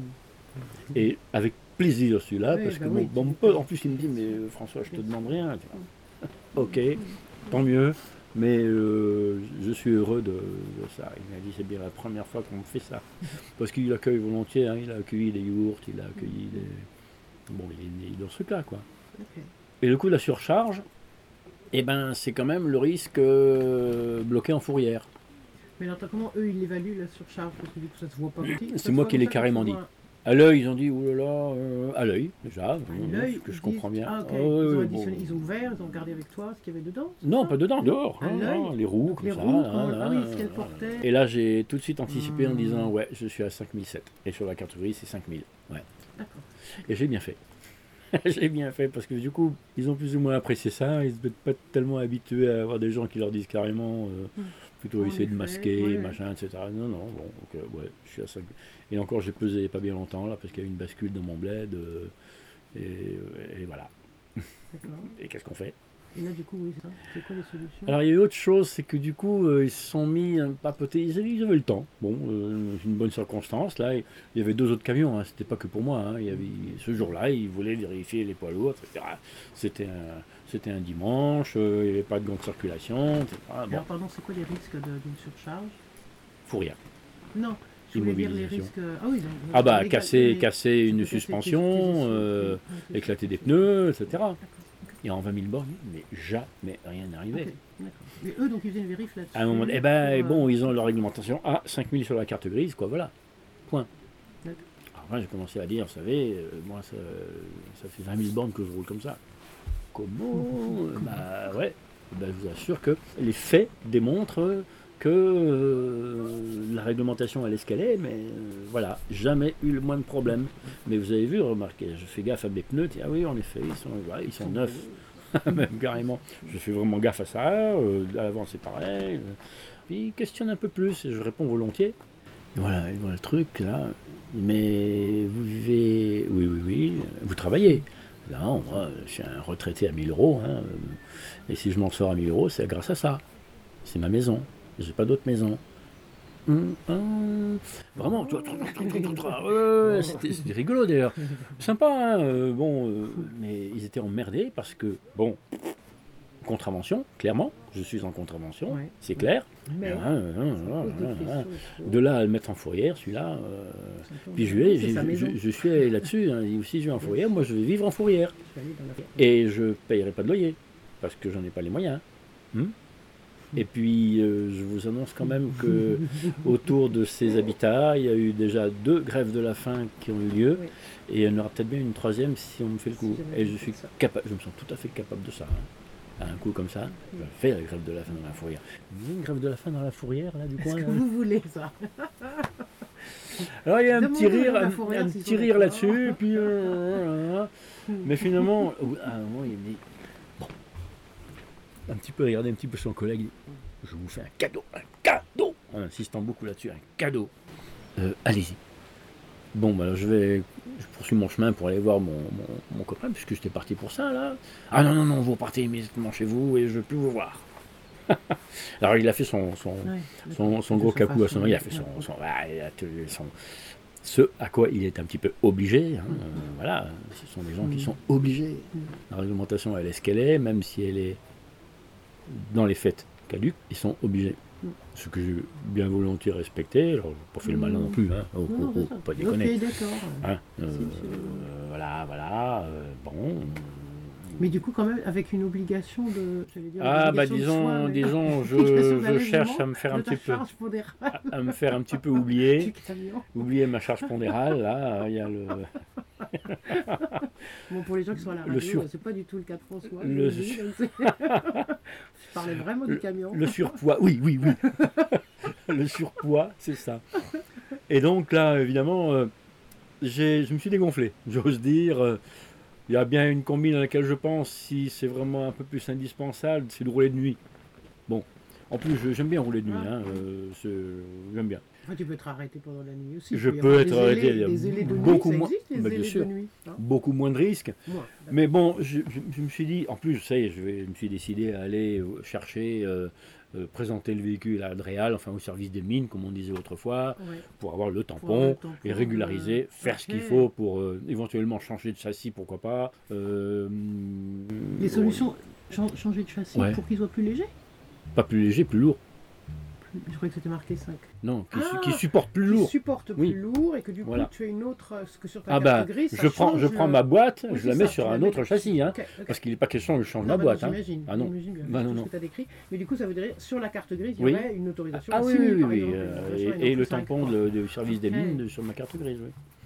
Et avec plaisir celui-là, Oui, parce bah que oui, mon, pote, en plus il me dit, mais euh, François, je te demande rien. tu vois. ok, tant mieux. Mais euh, je suis heureux de, de ça. Il m'a dit c'est bien la première fois qu'on me fait ça. Parce qu'il accueille volontiers, hein. il a accueilli des yourts, il a accueilli des. Bon, il est, dans ce truc-là, quoi. Et le coup de la surcharge, eh ben, c'est quand même le risque euh, bloqué en fourrière. Mais alors, comment eux ils évaluent la surcharge? Parce que du coup, ça se voit pas. C'est moi qui l'ai carrément dit. À l'œil, ils ont dit, oulala, euh, à l'œil, déjà, À l'œil, que je comprends bien. Ah. Ah, ils, ont ouais, additionné- bon. ils ont ouvert, ils ont regardé avec toi ce qu'il y avait dedans Non, pas dedans, dehors. À hein, les roues, comme les ça. roues, là, comment- là, ah oui, ce qu'elles portaient. Et là, j'ai tout de suite anticipé en Hmm. disant, ouais, je suis à 5007. Et sur la carte grise, c'est 5000. Ouais. D'accord. Et j'ai bien fait. j'ai bien fait parce que du coup, ils ont plus ou moins apprécié ça. Ils ne sont pas tellement habitués à avoir des gens qui leur disent carrément, euh, Hmm. Plutôt essayer de masquer, ouais. machin, etc. Non, non, bon, donc, euh, ouais, je suis à 5 Et encore, j'ai pesé pas bien longtemps là parce qu'il y a eu une bascule dans mon bled. euh, et, euh, et voilà. D'accord. Et qu'est-ce qu'on fait? Et là, du coup, oui, c'est ça. C'est quoi les solutions? Alors il y a eu autre chose, c'est que du coup euh, ils se sont mis à papoter, ils avaient, ils avaient le temps. Bon, euh, une bonne circonstance. Là, il y avait deux autres camions, hein, c'était pas que pour moi. hein, il y avait, ce jour-là, ils voulaient vérifier les poids lourds, etc. C'était un, c'était un dimanche, euh, il n'y avait pas de grande circulation, etc. Bon, Alors, pardon, c'est quoi les risques de- d'une surcharge? Rien. Non, je voulais dire les risques. Ah oui, Ah bah casser, les- casser une suspension, euh, éclater des pneus, etc. Et en 20 000 bornes, mais jamais rien n'arrivait. Mais eux, donc, ils faisaient une vérif là-dessus. À un moment, eh ben, pour, bon, euh, ils ont leur réglementation. Ah, 5000 sur la carte grise, quoi, voilà. Point. Alors j'ai commencé à dire, vous savez, euh, moi, ça, ça fait 20 000 bornes que je roule comme ça. Comment Euh, Bah ouais, ben, je vous assure que les faits démontrent que euh, la réglementation, elle est ce qu'elle est, mais euh, voilà, jamais eu le moins de problème. Mais vous avez vu, remarquez, je fais gaffe à mes pneus, ah oui, en effet, ils sont, ils sont neufs. même carrément. Je fais vraiment gaffe à ça. euh, à l'avant, c'est pareil. Puis questionne un peu plus et je réponds volontiers. Voilà, voilà le truc là. Mais vous vivez. Oui, oui, oui. Vous travaillez. Moi, je suis un retraité à 1000 euros. hein, euh, Et si je m'en sors à 1000 euros, c'est grâce à ça. C'est ma maison. J'ai pas d'autre maison. Hum, hum. Vraiment, c'était rigolo d'ailleurs. Sympa, hein, euh, bon, euh, mais ils étaient emmerdés parce que, bon, contravention, clairement, je suis en contravention, Ouais. c'est clair. Mais, De là à le mettre en fourrière, celui-là, euh, puis je, vais, je, je suis là-dessus, hein, aussi je vais en fourrière, moi je vais vivre en fourrière. Et je payerai pas de loyer, parce que j'en ai pas les moyens. Hmm et puis, euh, je vous annonce quand même que autour de ces habitats, il y a eu déjà deux grèves de la faim qui ont eu lieu, Oui. et il y en aura peut-être bien une troisième si on me fait le coup. Si Et je suis capable, je me sens tout à fait capable de ça. hein. À un coup comme ça, je fais la grève de la faim dans la fourrière. Vous voulez une grève de la faim dans la fourrière, là, du Est-ce coin que là vous voulez ça Alors il y a un petit rire, un, un petit là-dessus, et puis euh, mais finalement, à un moment, il me dit, bon, un petit peu regarder un petit peu son collègue, je vous fais un cadeau, un cadeau, en insistant beaucoup là-dessus, un cadeau. Euh, Allez-y. Bon, bah, alors je vais, je poursuis mon chemin pour aller voir mon, mon, mon copain, puisque j'étais parti pour ça là. Ah non non non, vous repartez immédiatement chez vous et je ne veux plus vous voir. alors il a fait son, son, Ouais, son, gros capou à son il a fait son, ah, tout- son- ce à quoi il est un petit peu obligé hein, euh, voilà ce sont des gens qui Mm. sont obligés Mm. la réglementation elle est ce qu'elle est même si elle est dans les faits caduque ils sont obligés. Ce que j'ai bien volontiers respecté alors pas fait le malin non plus hein. oh, Non, oh, oh, pas déconner d'accord. Hein, euh, euh, voilà voilà euh, bon Mais du coup, quand même, avec une obligation de. dire, ah bah disons soin, mais- disons je, cherche à me faire un petit peu pondérale à me faire un petit peu oublier. Oubliez ma charge pondérale, là, il y a le, Bon, pour les gens qui sont à la radio, sur- c'est pas du tout le cas de François. Le je sur- parlais vraiment du camion. le surpoids. Oui, oui, oui. le surpoids, c'est ça. Et donc là, évidemment, euh, j'ai, je me suis dégonflé, j'ose dire. euh, Il y a bien une combi dans laquelle je pense, si c'est vraiment un peu plus indispensable, c'est de rouler de nuit. Bon, en plus, j'aime bien rouler de nuit, Ah. hein, euh, j'aime bien. Enfin, tu peux être arrêté pendant la nuit aussi. Je peux être arrêté, ailés- il y a beaucoup moins- Bah, bien sûr. de nuit. Beaucoup moins de risques. Moi, Mais bon, je, je- je me suis dit, en plus, ça y est, je, vais- je me suis décidé à aller euh, chercher, euh, euh, présenter le véhicule à Adréal, enfin au service des mines, comme on disait autrefois, ouais. pour avoir le tampon avoir le tampon, et régulariser, euh, faire ce qu'il faut pour éventuellement changer de châssis, pourquoi pas. Les solutions, chan- changer de châssis Ouais. pour qu'il soit plus léger? Pas plus léger, plus lourd. Je croyais que c'était marqué 5. Non, qui, Ah, qui supporte plus Qui lourd. supporte Oui. plus lourd et que du coup Voilà. tu as une autre. Ce que sur ta Ah carte bah, je prends, je prends le- ma boîte, Oui, je la mets ça, sur un autre châssis. Hein, parce qu'il n'est pas question que je change Non, ma bah, boîte. hein. J'imagine. Ah non. Bah, non, ce non. que as décrit. Mais du coup, ça veut dire sur la carte grise, il y Oui. aurait une autorisation. Ah à oui, 6 000, oui, oui. euh, et, non le 5, tampon de- du service des mines sur ma carte grise.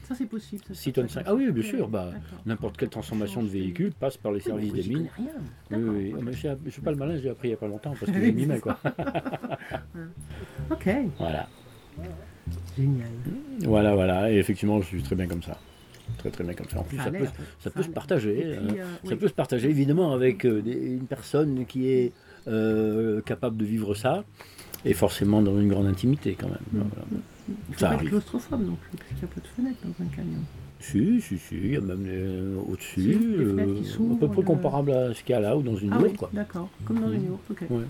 Ça, c'est possible. ça, tonnes ça, cinq. ça, Ah oui, bien sûr. Bah. N'importe quelle transformation de véhicule passe par les services des mines. rien. Oui, oui, je je suis pas le malin, j'ai appris il n'y a pas longtemps parce que mets. c'est Quoi. Ok, Voilà. génial. voilà, voilà. Et effectivement, je suis très bien comme ça. Très très bien comme ça. En plus, Ça peut, ça peut se partager. Puis, hein. euh, Ça peut se partager évidemment avec euh, une personne qui est euh, capable de vivre ça et forcément dans une grande intimité quand même. Mm. Voilà. Faut Ça pas arrive. claustrophobe non plus, parce qu'il y a pas de fenêtre dans un camion. Si, si, si, il y a même euh, au-dessus, euh, à peu près le- comparable à ce qu'il y a là ou dans une Ah oui, quoi. d'accord. Comme dans une yourte, ok. Ouais.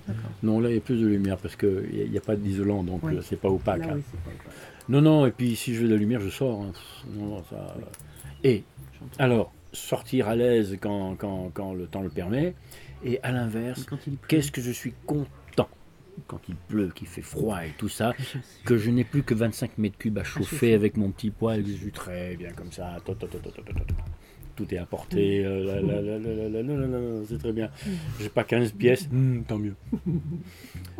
Non, là il y a plus de lumière parce qu'il n'y a, a pas d'isolant donc Oui. euh, c'est pas opaque. Là, hein. oui, pas opaque. Non, non, et puis si je veux de la lumière, je sors. hein. Non, non, ça... Et J'entends. alors, sortir à l'aise quand, quand, quand le temps le permet, et à l'inverse, qu'est-ce que je suis content quand il pleut, qu'il fait froid et tout ça, que je n'ai plus que 25 mètres cubes à chauffer avec mon petit poêle, que je suis très bien comme ça. Tout est apporté, euh, c'est très bien. J'ai pas 15 pièces, hmm, tant mieux.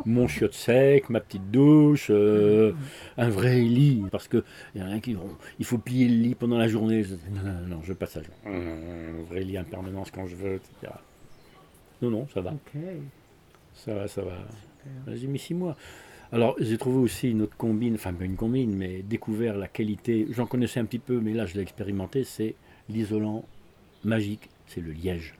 Mon chiotte sec, ma petite douche, euh, un vrai lit, parce que y en a qui il faut plier le lit pendant la journée. Non, non, non, je veux pas ça. Un vrai lit en permanence quand je veux, etc. Non, non, ça va, ça va, ça va. J'ai mis six mois. Alors, j'ai trouvé aussi une autre combine, enfin pas une combine, mais découvert la qualité. J'en connaissais un petit peu, mais là je l'ai expérimenté. C'est l'isolant magique, c'est le liège.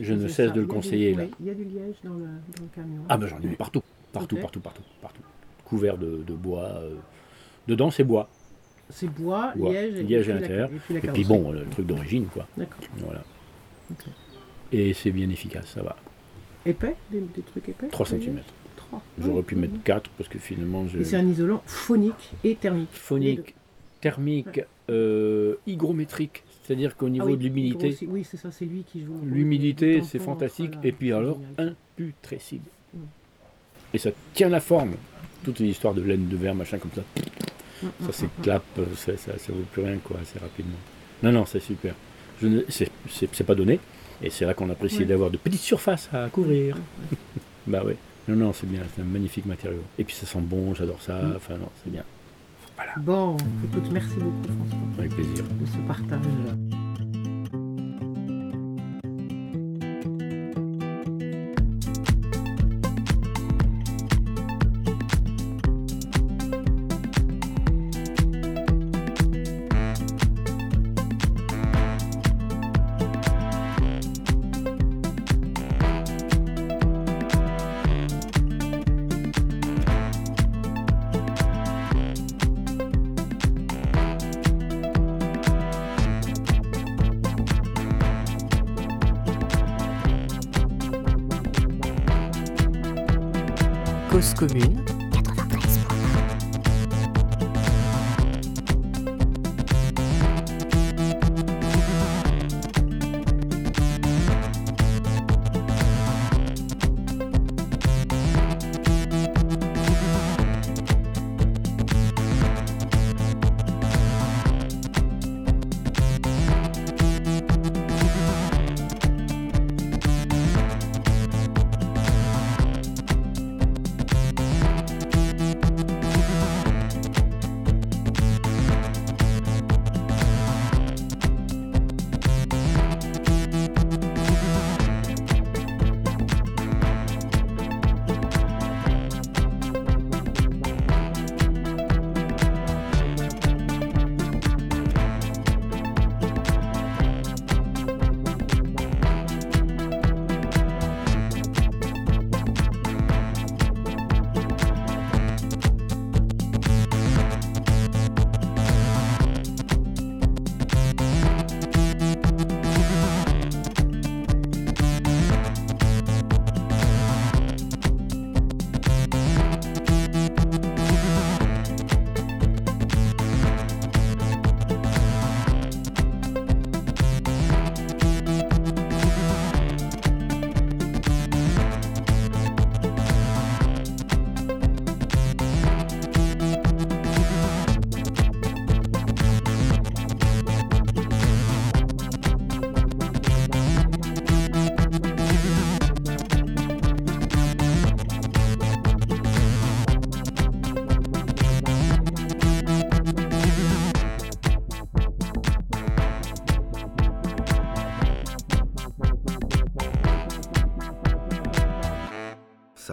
Je ne cesse ça, de le du- conseiller là. Il y a du liège dans le, dans le camion. Ah ben j'en ai mis partout, partout, partout, partout, partout. Couvert de, de bois. euh, Dedans c'est bois. C'est bois, Bois, liège, et, liège puis la-. Et puis, la Et puis bon, le truc d'origine quoi. D'accord. Voilà. Et c'est bien efficace, ça va. Épais? Des, des trucs épais? 3 le liège cm. 3. J'aurais pu mettre 4 parce que finalement c'est un isolant phonique et thermique. Phonique, thermique, euh, hygrométrique, c'est-à-dire qu'au niveau Ah oui, de l'humidité, Oui, c'est ça, c'est lui qui joue. l'humidité c'est fantastique, et puis alors imputrescible. Mm. Et ça tient la forme. Toute une histoire de laine de verre, machin comme ça, Mm, ça mm, s'éclape, ça, ça, ça vaut plus rien quoi, assez rapidement. Non, non, c'est super. C'est, pas donné, et c'est là qu'on apprécie Ouais. d'avoir de petites surfaces à couvrir. Bah ouais. Non, non, c'est bien, c'est un magnifique matériau. Et puis ça sent bon, j'adore ça, Mm. enfin non, c'est bien. Bon, écoute, merci beaucoup François Avec plaisir. de ce partage.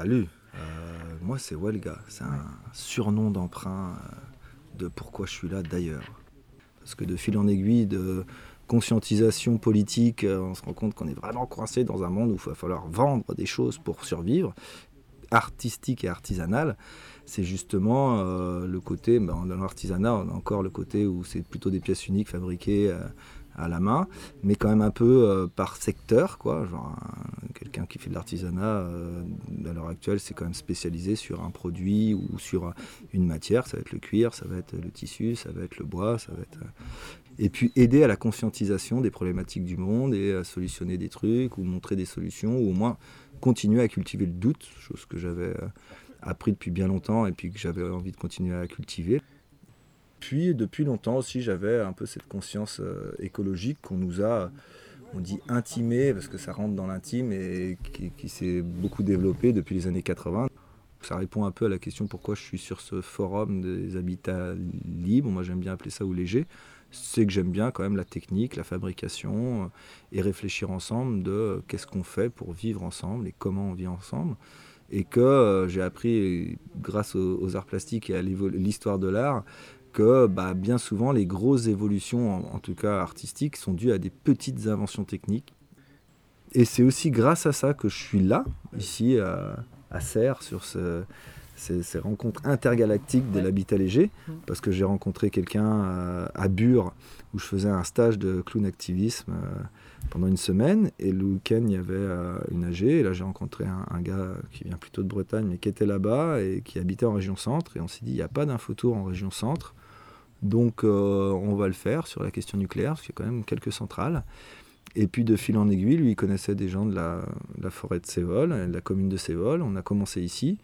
Salut, moi c'est Welga, c'est un surnom d'emprunt de pourquoi je suis là d'ailleurs. Parce que de fil en aiguille, de conscientisation politique, on se rend compte qu'on est vraiment coincé dans un monde où il va falloir vendre des choses pour survivre, artistique et artisanal. C'est justement euh, le côté, ben, dans l'artisanat, on a encore le côté où c'est plutôt des pièces uniques fabriquées euh, à la main, mais quand même un peu euh, par secteur, quoi. Genre, quelqu'un qui fait de l'artisanat, à l'heure actuelle, c'est quand même spécialisé sur un produit ou sur une matière. Ça va être le cuir, ça va être le tissu, ça va être le bois, ça va être. Et puis aider à la conscientisation des problématiques du monde et à solutionner des trucs ou montrer des solutions ou au moins continuer à cultiver le doute, chose que j'avais appris depuis bien longtemps et puis que j'avais envie de continuer à cultiver. Puis depuis longtemps aussi, j'avais un peu cette conscience euh, écologique qu'on nous a, on dit intimé parce que ça rentre dans l'intime et qui, s'est beaucoup développé depuis les années 80. Ça répond un peu à la question pourquoi je suis sur ce forum des habitats libres. Moi, j'aime bien appeler ça ou léger. C'est que j'aime bien quand même la technique, la fabrication euh, et réfléchir ensemble de euh, qu'est-ce qu'on fait pour vivre ensemble et comment on vit ensemble et que j'ai appris grâce aux, arts plastiques et à l'histoire de l'art que bah, bien souvent les grosses évolutions, en, tout cas artistiques, sont dues à des petites inventions techniques. Et c'est aussi grâce à ça que je suis là, ici à, à Serres, sur ce, ces, rencontres intergalactiques de l'habitat léger, parce que j'ai rencontré quelqu'un euh, à, Bure où je faisais un stage de clown activisme euh, pendant une semaine, et le week-end il y avait euh, une AG, et là j'ai rencontré un, gars qui vient plutôt de Bretagne, mais qui était là-bas et qui habitait en région centre, et on s'est dit il n'y a pas d'infotour en région centre, donc on va le faire sur la question nucléaire, parce qu'il y a quand même quelques centrales. Et puis de fil en aiguille, lui, il connaissait des gens de la, la forêt de Sévol, de la commune de Sévol. On a commencé ici.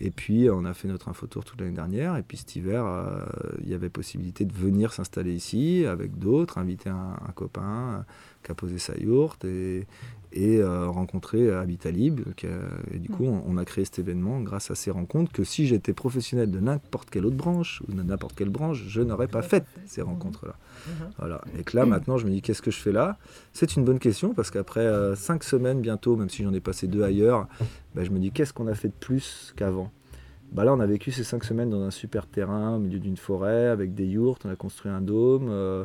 Et puis, on a fait notre infotour toute l'année dernière. Et puis, cet hiver, euh, il y avait possibilité de venir s'installer ici avec d'autres, inviter un, copain euh, qui a posé sa yourte et, et euh, rencontrer Habitat Libre. et du coup, on, a créé cet événement grâce à ces rencontres que si j'étais professionnel de n'importe quelle autre branche ou de n'importe quelle branche, je n'aurais pas fait ces rencontres-là. Mhm. Voilà. Et que là, maintenant, je me dis, qu'est-ce que je fais là? C'est une bonne question parce qu'après cinq semaines bientôt, même si j'en ai passé deux ailleurs, bah, je me dis, qu'est-ce qu'on a fait de plus qu'avant? Bah là, on a vécu ces cinq semaines dans un super terrain au milieu d'une forêt avec des yourtes, on a construit un dôme, euh,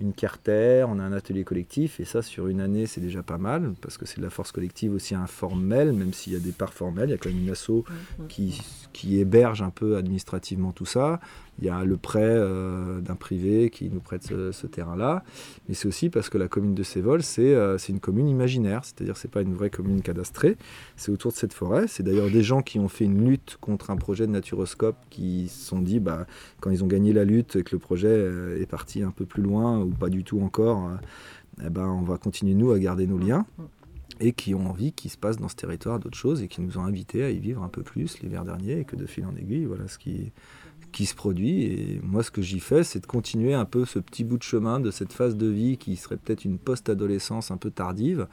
une carter, on a un atelier collectif, et ça sur une année c'est déjà pas mal, parce que c'est de la force collective aussi informelle, même s'il y a des parts formelles, il y a quand même une asso qui, qui héberge un peu administrativement tout ça, il y a le prêt euh, d'un privé qui nous prête ce, terrain-là, mais c'est aussi parce que la commune de Sévol, c'est euh, une commune imaginaire, c'est-à-dire c'est pas une vraie commune cadastrée, c'est autour de cette forêt. C'est d'ailleurs des gens qui ont fait une lutte contre un projet de naturoscope qui se sont dit, bah, quand ils ont gagné la lutte et que le projet euh, est parti un peu plus loin ou pas du tout encore, eh ben, on va continuer nous à garder nos liens et qui ont envie qu'il se passe dans ce territoire d'autres choses et qui nous ont invités à y vivre un peu plus l'hiver dernier et que de fil en aiguille, voilà ce qui, qui se produit. Et moi, ce que j'y fais, c'est de continuer un peu ce petit bout de chemin de cette phase de vie qui serait peut-être une post-adolescence un peu tardive,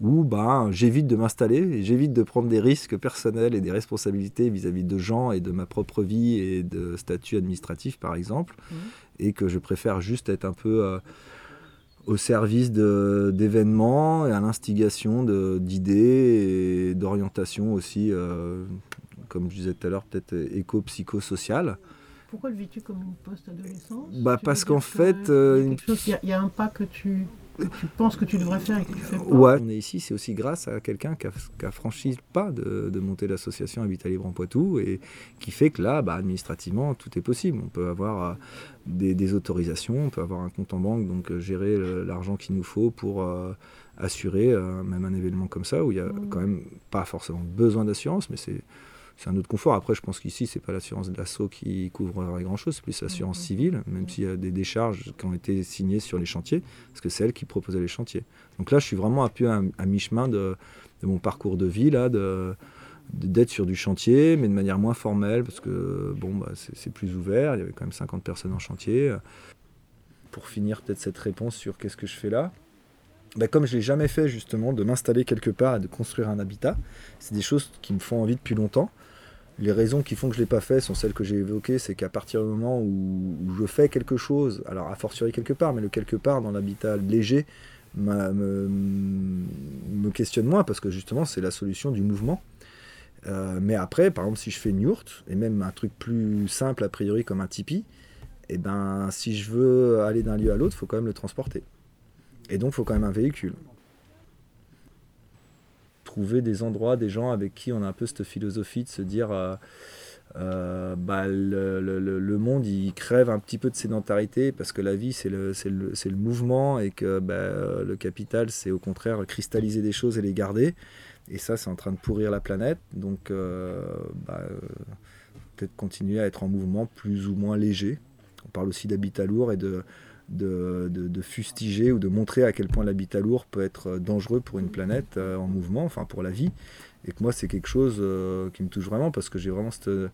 où ben, j'évite de m'installer et j'évite de prendre des risques personnels et des responsabilités vis-à-vis de gens et de ma propre vie et de statut administratif, par exemple, mmh. et que je préfère juste être un peu... Euh, au service d'événements et à l'instigation d'idées et d'orientation aussi, euh, comme je disais tout à l'heure, peut-être éco-psychosocial. Pourquoi le vis-tu comme une post-adolescence? Bah Parce qu'en fait... Euh, il y, a un pas que tu, tu penses que tu devrais faire et que tu fais pas. Ouais, on est ici, c'est aussi grâce à quelqu'un qui a, franchi le pas de, de monter l'association Habitat Libre en Poitou et qui fait que là, bah, administrativement, tout est possible. On peut avoir euh, des, autorisations, on peut avoir un compte en banque, donc euh, gérer l'argent qu'il nous faut pour assurer même un événement comme ça où il n'y a mmh. quand même pas forcément besoin d'assurance, mais c'est c'est un autre confort. Après, je pense qu'ici, c'est pas l'assurance de l'assaut qui couvre grand-chose, c'est plus l'assurance civile, même s'il y a des décharges qui ont été signées sur les chantiers, parce que c'est elle qui proposait les chantiers. Donc là, je suis vraiment un peu à, mi-chemin de, mon parcours de vie, là, de d'être sur du chantier, mais de manière moins formelle, parce que bon, bah, c'est plus ouvert, il y avait quand même 50 personnes en chantier. Pour finir peut-être cette réponse sur qu'est-ce que je fais là, bah, comme je l'ai jamais fait justement, de m'installer quelque part et de construire un habitat, c'est des choses qui me font envie depuis longtemps. Les raisons qui font que je ne l'ai pas fait sont celles que j'ai évoquées, c'est qu'à partir du moment où, je fais quelque chose, alors a fortiori quelque part, mais le quelque part dans l'habitat léger me, questionne moins parce que justement c'est la solution du mouvement. Euh, mais après, par exemple, si je fais une yourte, et même un truc plus simple a priori comme un tipi, et eh ben si je veux aller d'un lieu à l'autre, il faut quand même le transporter. Et donc, il faut quand même un véhicule. Trouver des endroits, des gens avec qui on a un peu cette philosophie de se dire euh, euh, bah, le, monde il crève un petit peu de sédentarité parce que la vie c'est le, le, le, mouvement et que bah, le capital c'est au contraire cristalliser des choses et les garder. Et ça, c'est en train de pourrir la planète. Donc, euh, bah, peut-être continuer à être en mouvement plus ou moins léger. On parle aussi d'habitat lourd et de, de, de, fustiger ou de montrer à quel point l'habitat lourd peut être dangereux pour une planète euh, en mouvement, enfin pour la vie. Et que moi, c'est quelque chose qui me touche vraiment parce que j'ai vraiment ce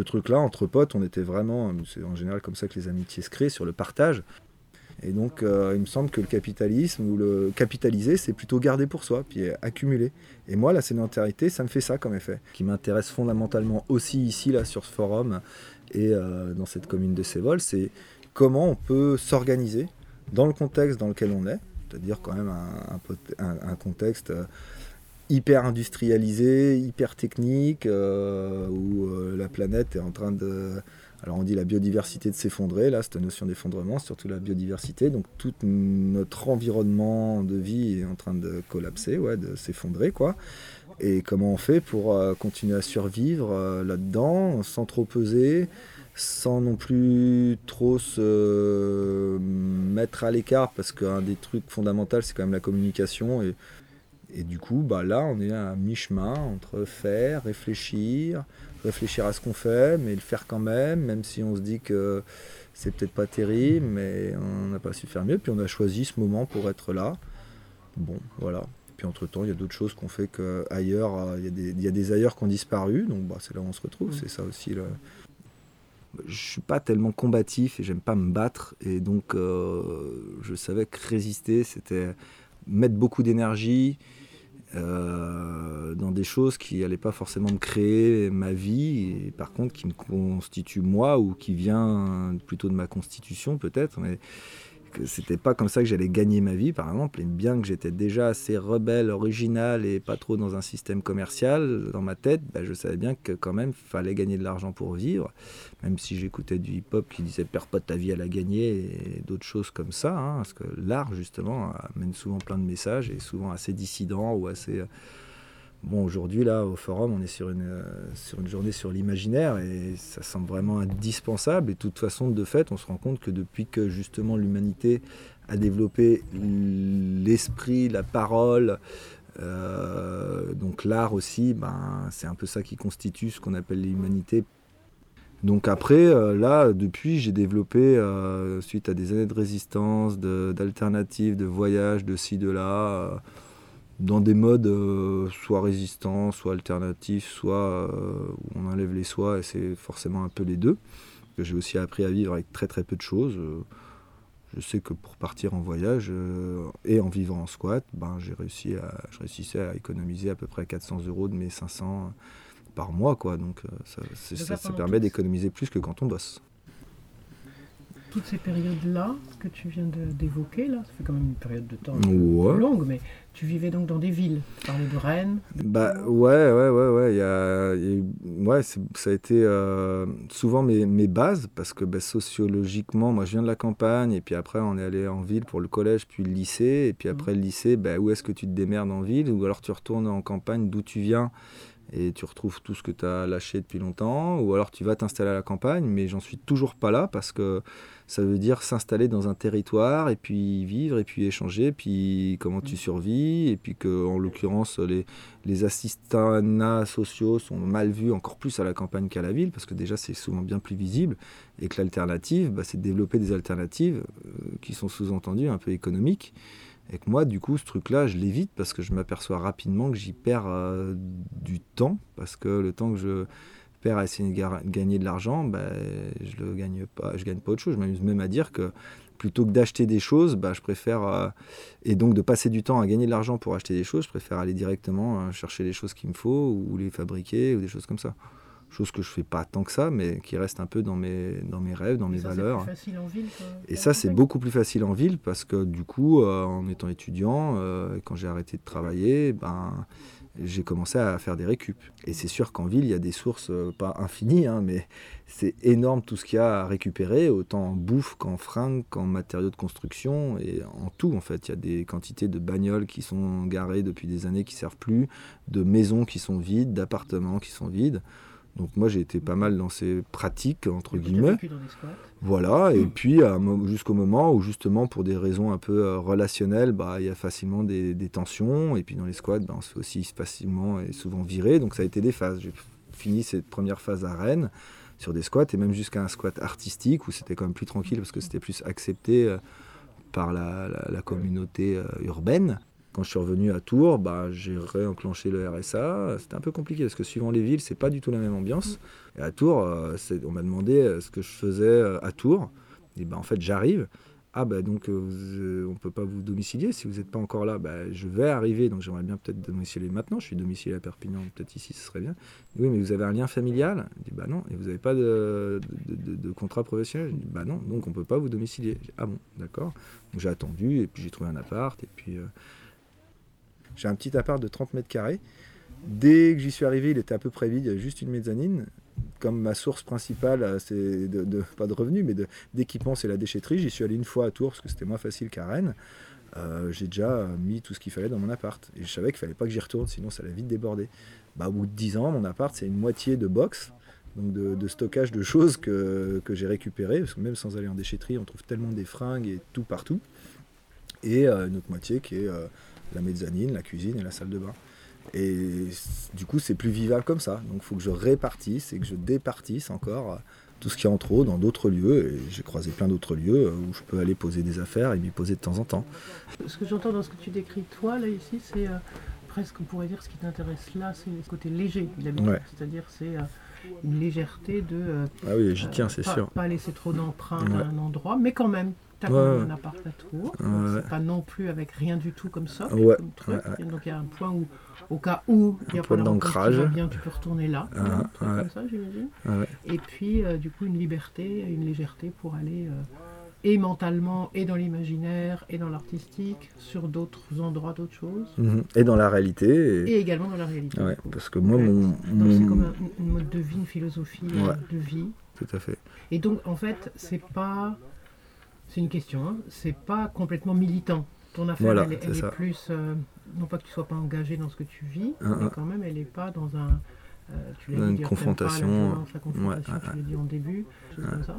truc-là. Entre potes, on était vraiment, c'est en général comme ça que les amitiés se créent, sur le partage. Et donc, euh, il me semble que le capitalisme ou le capitaliser, c'est plutôt garder pour soi, puis accumuler. Et moi, la sédentarité, ça me fait ça comme effet. qui m'intéresse fondamentalement aussi ici, là, sur ce forum et euh, dans cette commune de Sévol, c'est comment on peut s'organiser dans le contexte dans lequel on est, c'est-à-dire quand même un, contexte euh, hyper industrialisé, hyper technique, où la planète est en train de alors on dit la biodiversité de s'effondrer, là, cette notion d'effondrement, surtout la biodiversité. Donc tout notre environnement de vie est en train de collapser, ouais, de s'effondrer, quoi. Et comment on fait pour euh, continuer à survivre euh, là-dedans, sans trop peser, sans non plus trop se mettre à l'écart, parce qu'un des trucs fondamentaux, c'est quand même la communication. Et, et du coup, bah, là, on est à mi-chemin entre faire, réfléchir, réfléchir à ce qu'on fait, mais le faire quand même, même si on se dit que c'est peut-être pas terrible, mais on n'a pas su faire mieux. Puis on a choisi ce moment pour être là. Bon, voilà. Puis entre-temps, il y a d'autres choses qu'on fait qu'ailleurs. Il y, a des, ailleurs qui ont disparu, donc bah, c'est là où on se retrouve. C'est ça aussi. Le... Je suis pas tellement combatif et j'aime pas me battre. Et donc, euh, je savais que résister, c'était mettre beaucoup d'énergie euh, dans des choses qui n'allaient pas forcément me créer ma vie, et par contre qui me constituent moi ou qui vient plutôt de ma constitution peut-être, mais que c'était pas comme ça que j'allais gagner ma vie, par exemple. Et bien que j'étais déjà assez rebelle, original et pas trop dans un système commercial, dans ma tête, bah, je savais bien que quand même fallait gagner de l'argent pour vivre. Même si j'écoutais du hip-hop qui disait perds pas ta vie à la gagner et d'autres choses comme ça, hein, parce que l'art justement amène souvent plein de messages et souvent assez dissidents ou assez Bon, aujourd'hui, là, au forum, on est sur une, euh, sur une journée sur l'imaginaire et ça semble vraiment indispensable. Et de toute façon, de fait, on se rend compte que depuis que justement l'humanité a développé l'esprit, la parole, euh, donc l'art aussi, ben, c'est un peu ça qui constitue ce qu'on appelle l'humanité. Donc après, euh, là, depuis, j'ai développé, suite à des années de résistance, d'alternatives, de, de voyages, de ci, de là, dans des modes euh, soit résistants, soit alternatifs, soit euh, où on enlève les soins, et c'est forcément un peu les deux. J'ai aussi appris à vivre avec très très peu de choses. Euh, je sais que pour partir en voyage et en vivant en squat, ben, j'ai réussi à, je réussissais à économiser à peu près 400 euros de mes 500 par mois. Quoi. Donc ça, ça permet d'économiser plus que quand on bosse toutes ces périodes-là que tu viens d'évoquer, là, ça fait quand même une période de temps longue, mais tu vivais donc dans des villes. Tu parlais de Rennes. Bah ouais, ouais, ouais, ouais. Y a, ouais ça a été euh, souvent mes, mes, bases parce que bah, sociologiquement, moi je viens de la campagne et puis après on est allé en ville pour le collège puis le lycée et puis après le lycée, bah, où est-ce que tu te démerdes en ville ou alors tu retournes en campagne d'où tu viens et tu retrouves tout ce que tu as lâché depuis longtemps, ou alors tu vas t'installer à la campagne, mais j'en suis toujours pas là parce que ça veut dire s'installer dans un territoire et puis vivre et puis échanger, puis comment tu survis, et puis que en l'occurrence les, les assistants sociaux sont mal vus encore plus à la campagne qu'à la ville parce que déjà c'est souvent bien plus visible et que l'alternative, bah, c'est de développer des alternatives euh, qui sont sous-entendues un peu économiques. Et que moi, du coup, ce truc-là, je l'évite parce que je m'aperçois rapidement que j'y perds euh, du temps. Parce que le temps que je perds à essayer de gagner de l'argent, ben, je ne gagne pas, je gagne pas autre chose. Je m'amuse même à dire que plutôt que d'acheter des choses, bah, je préfère, euh, et donc de passer du temps à gagner de l'argent pour acheter des choses, je préfère aller directement euh, chercher les choses qu'il me faut ou les fabriquer ou des choses comme ça. Chose que je fais pas tant que ça, mais qui reste un peu dans mes, dans mes rêves, dans mes valeurs. Plus facile en ville et ça, c'est beaucoup plus facile en ville parce que du coup, euh, en étant étudiant, euh, quand j'ai arrêté de travailler, ben, j'ai commencé à faire des récup. Et c'est sûr qu'en ville, il y a des sources, euh, pas infinies, hein, mais c'est énorme tout ce qu'il y a à récupérer, autant en bouffe qu'en fringues, qu'en matériaux de construction, et en tout en fait. Il y a des quantités de bagnoles qui sont garées depuis des années qui servent plus, de maisons qui sont vides, d'appartements qui sont vides. Donc moi j'ai été pas mal dans ces pratiques entre guillemets. Voilà, et hmm. puis jusqu'au moment où justement pour des raisons un peu euh, relationnelles, bah, il y a facilement des, tensions, et puis dans les squats, bah, on se fait aussi facilement et souvent virer, donc ça a été des phases. J'ai fini cette première phase à Rennes sur des squats, et même jusqu'à un squat artistique où c'était quand même plus tranquille parce que c'était plus accepté euh, par la, communauté euh, urbaine. Quand je suis revenu à Tours, bah, j'ai réenclenché le RSA. C'était un peu compliqué parce que suivant les villes, c'est pas du tout la même ambiance. Et à Tours, euh, on m'a demandé euh, ce que je faisais euh, à Tours. Et bah, en fait, j'arrive. Ah bah donc on peut pas vous domicilier si vous n'êtes pas encore là. Bah, je vais arriver, donc j'aimerais bien peut-être domicilier maintenant. Je suis domicilié à Perpignan, peut-être ici ce serait bien. Oui, mais vous avez un lien familial? Je dis bah non. Et vous n'avez pas de, contrat professionnel? Je dis bah non, donc on peut pas vous domicilier. ah bon, d'accord. J'ai attendu et puis j'ai trouvé un appart et puis j'ai un petit appart de 30 mètres carrés. Dès que j'y suis arrivé, il était à peu près vide, il y avait juste une mezzanine. Comme ma source principale, euh, c'est de, pas de revenus, mais d'équipement, c'est la déchetterie. J'y suis allé une fois à Tours parce que c'était moins facile qu'à Rennes. Euh, j'ai déjà mis tout ce qu'il fallait dans mon appart. Et je savais qu'il fallait pas que j'y retourne, sinon ça allait vite déborder. Bah, au bout de 10 ans, mon appart, c'est une moitié de box, donc de, stockage de choses que, que j'ai récupérées. Parce que même sans aller en déchetterie, on trouve tellement des fringues et tout partout. Et euh, une autre moitié qui est la mezzanine, la cuisine et la salle de bain. Et du coup, c'est plus vivable comme ça. Donc, il faut que je répartisse et que je départisse encore euh, tout ce qui est en trop dans d'autres lieux. Et j'ai croisé plein d'autres lieux euh, où je peux aller poser des affaires et m'y poser de temps en temps. Ce que j'entends dans ce que tu décris, toi, là, ici, c'est euh, presque, on pourrait dire, ce qui t'intéresse là, c'est le côté léger de l'habitat. C'est-à-dire, c'est une légèreté de. ah oui, j'y tiens, c'est sûr. Pas laisser trop d'empreintes à un endroit, mais quand même T'as un appart à Tours, c'est pas non plus avec rien du tout comme ça, comme truc. donc il y a un point où, au cas où il y a pas d'ancrage, bien, tu peux retourner là, un truc comme ça, j'imagine. Et puis euh, du coup une liberté, une légèreté pour aller euh, et mentalement, et dans l'imaginaire, et dans l'artistique, sur d'autres endroits, d'autres choses. Mhm. Et dans la réalité. Et, également dans la réalité. parce que moi, mon. C'est comme un, mode de vie, une philosophie euh, de vie. Tout à fait. Et donc, en fait, c'est pas c'est une question. Hein. C'est pas complètement militant. Ton affaire, elle, est, plus. Euh, non pas que tu sois pas engagé dans ce que tu vis, mais quand même, elle n'est pas dans un. Euh, tu une confrontation. la confrontation, tu l'as dit en début, comme ça.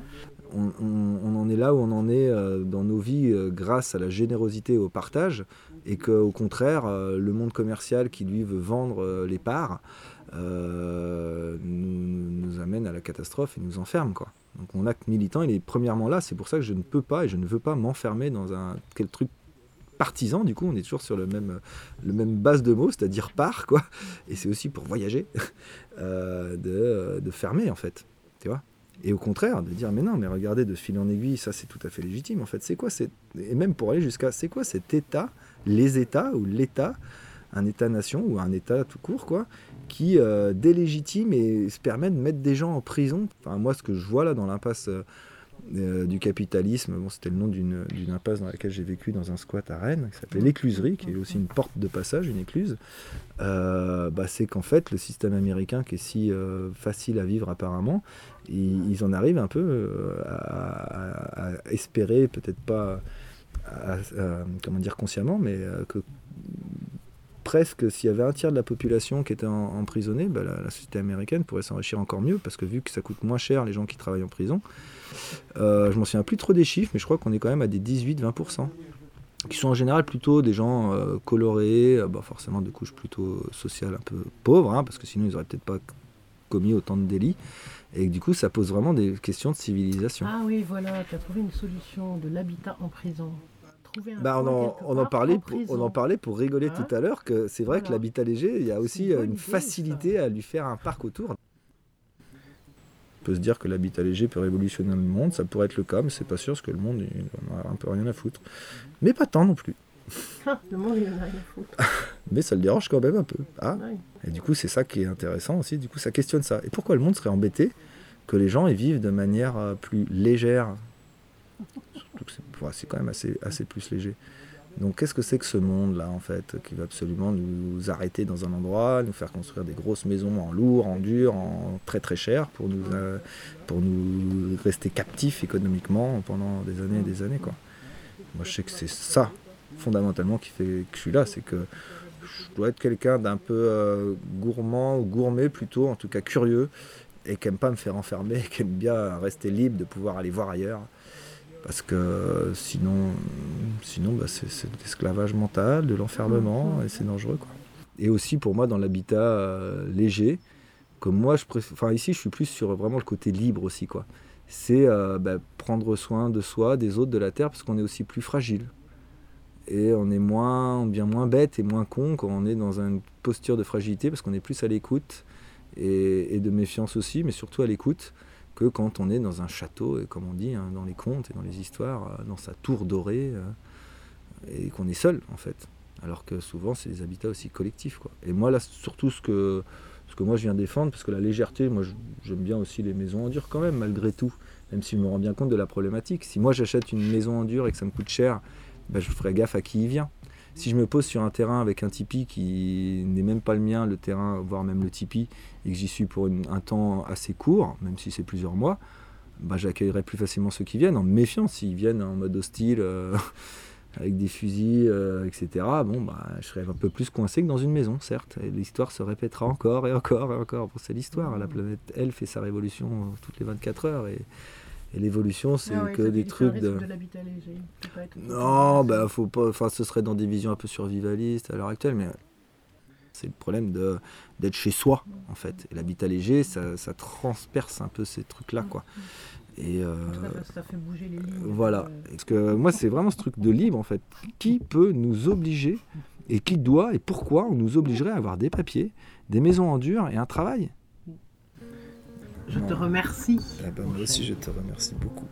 On, on, en est là où on en est euh, dans nos vies grâce à la générosité et au partage, et qu'au contraire, le monde commercial qui lui veut vendre les parts nous, nous, amène à la catastrophe et nous enferme. Quoi. Donc mon acte militant, il est premièrement là. C'est pour ça que je ne peux pas et je ne veux pas m'enfermer dans un quel truc partisan. Du coup, on est toujours sur le même, base de mots, c'est-à-dire par quoi. Et c'est aussi pour voyager, euh, de, de, fermer en fait. Et au contraire, de dire mais non, mais regardez, de fil en aiguille, ça c'est tout à fait légitime. En fait, c'est quoi c'est et même pour aller jusqu'à c'est quoi cet État, les États ou l'État, un État-nation ou un État tout court quoi, qui euh, délégitime et se permet de mettre des gens en prison. Enfin, moi, ce que je vois là dans l'impasse euh, euh, du capitalisme, bon, c'était le nom d'une impasse dans laquelle j'ai vécu dans un squat à Rennes, qui s'appelait l'écluserie, qui est aussi une porte de passage, une écluse. bah, c'est qu'en fait, le système américain, qui est si facile à vivre apparemment, ils, en arrivent un peu à, espérer, peut-être pas, comment dire consciemment, mais que presque, s'il y avait un tiers de la population qui était emprisonnée, bah, la, société américaine pourrait s'enrichir encore mieux, parce que vu que ça coûte moins cher les gens qui travaillent en prison, euh, je m'en souviens plus trop des chiffres, mais je crois qu'on est quand même à des 18-20%, qui sont en général plutôt des gens euh, colorés, euh, bah, forcément de couches plutôt sociales un peu pauvres, hein, parce que sinon ils n'auraient peut-être pas commis autant de délits. Et du coup, ça pose vraiment des questions de civilisation. Ah oui, voilà, tu as trouvé une solution de l'habitat en prison. Bah, on, en, on, en parlait pour, on en parlait pour rigoler tout à l'heure que c'est vrai que l'habitat léger, il y a aussi une, facilité à lui faire un parc autour. On peut se dire que l'habitat léger peut révolutionner le monde, ça pourrait être le cas, mais c'est pas sûr parce que le monde il en a un peu rien à foutre. Mais pas tant non plus. Ah, le monde, il en a rien à foutre. Mais ça le dérange quand même un peu. Ah. Ouais. Et du coup, c'est ça qui est intéressant aussi. Du coup, ça questionne ça. Et pourquoi le monde serait embêté que les gens y vivent de manière euh, plus légère? C'est quand même assez, assez plus léger. Donc, qu'est-ce que c'est que ce monde-là, en fait, qui va absolument nous arrêter dans un endroit, nous faire construire des grosses maisons en lourd, en dur, en très très cher, pour nous, euh, pour nous rester captifs économiquement pendant des années et des années, quoi. Moi, je sais que c'est ça, fondamentalement, qui fait que je suis là. C'est que je dois être quelqu'un d'un peu euh, gourmand ou gourmet plutôt, en tout cas curieux, et qui aime pas me faire enfermer, qui aime bien rester libre de pouvoir aller voir ailleurs. Parce que sinon, sinon bah, c'est de l'esclavage mental, de l'enfermement, et c'est dangereux. Quoi. Et aussi pour moi, dans l'habitat euh, léger, comme moi, je préfère, enfin ici, je suis plus sur vraiment le côté libre aussi. quoi. C'est euh, bah, prendre soin de soi, des autres, de la terre, parce qu'on est aussi plus fragile. Et on est moins, bien moins bête et moins con quand on est dans une posture de fragilité, parce qu'on est plus à l'écoute et, et de méfiance aussi, mais surtout à l'écoute que quand on est dans un château, et comme on dit hein, dans les contes et dans les histoires, euh, dans sa tour dorée, euh, et qu'on est seul en fait. Alors que souvent c'est des habitats aussi collectifs. Quoi. Et moi là, surtout ce que, ce que moi je viens défendre, parce que la légèreté, moi j'aime bien aussi les maisons en dur quand même, malgré tout, même si je me rends bien compte de la problématique. Si moi j'achète une maison en dur et que ça me coûte cher, ben, je ferai gaffe à qui y vient. Si je me pose sur un terrain avec un tipi qui n'est même pas le mien, le terrain, voire même le tipi, et que j'y suis pour une- un temps assez court, même si c'est plusieurs mois, bah, j'accueillerai plus facilement ceux qui viennent, en me méfiant. S'ils viennent en mode hostile, euh, avec des fusils, euh, etc., bon, bah, je serai un peu plus coincé que dans une maison, certes. Et l'histoire se répétera encore et encore et encore. Bon, c'est l'histoire. La planète, elle, fait sa révolution euh, toutes les 24 heures. Et, et l'évolution, c'est Ah ouais, que des trucs de... de l'habitat léger. Non, bah faut pas. Enfin, ce serait dans des visions un peu survivalistes à l'heure actuelle, mais c'est le problème de d'être chez soi en fait. Et l'habitat léger, ça, ça transperce un peu ces trucs-là, quoi. Et euh, En tout cas, ça, ça fait bouger les lignes. voilà. Euh, Parce que moi, c'est vraiment ce truc de libre en fait. Qui peut nous obliger et qui doit et pourquoi on nous obligerait à avoir des papiers, des maisons en dur et un travail? Je te remercie. Eh ben, Moi aussi, je te remercie beaucoup.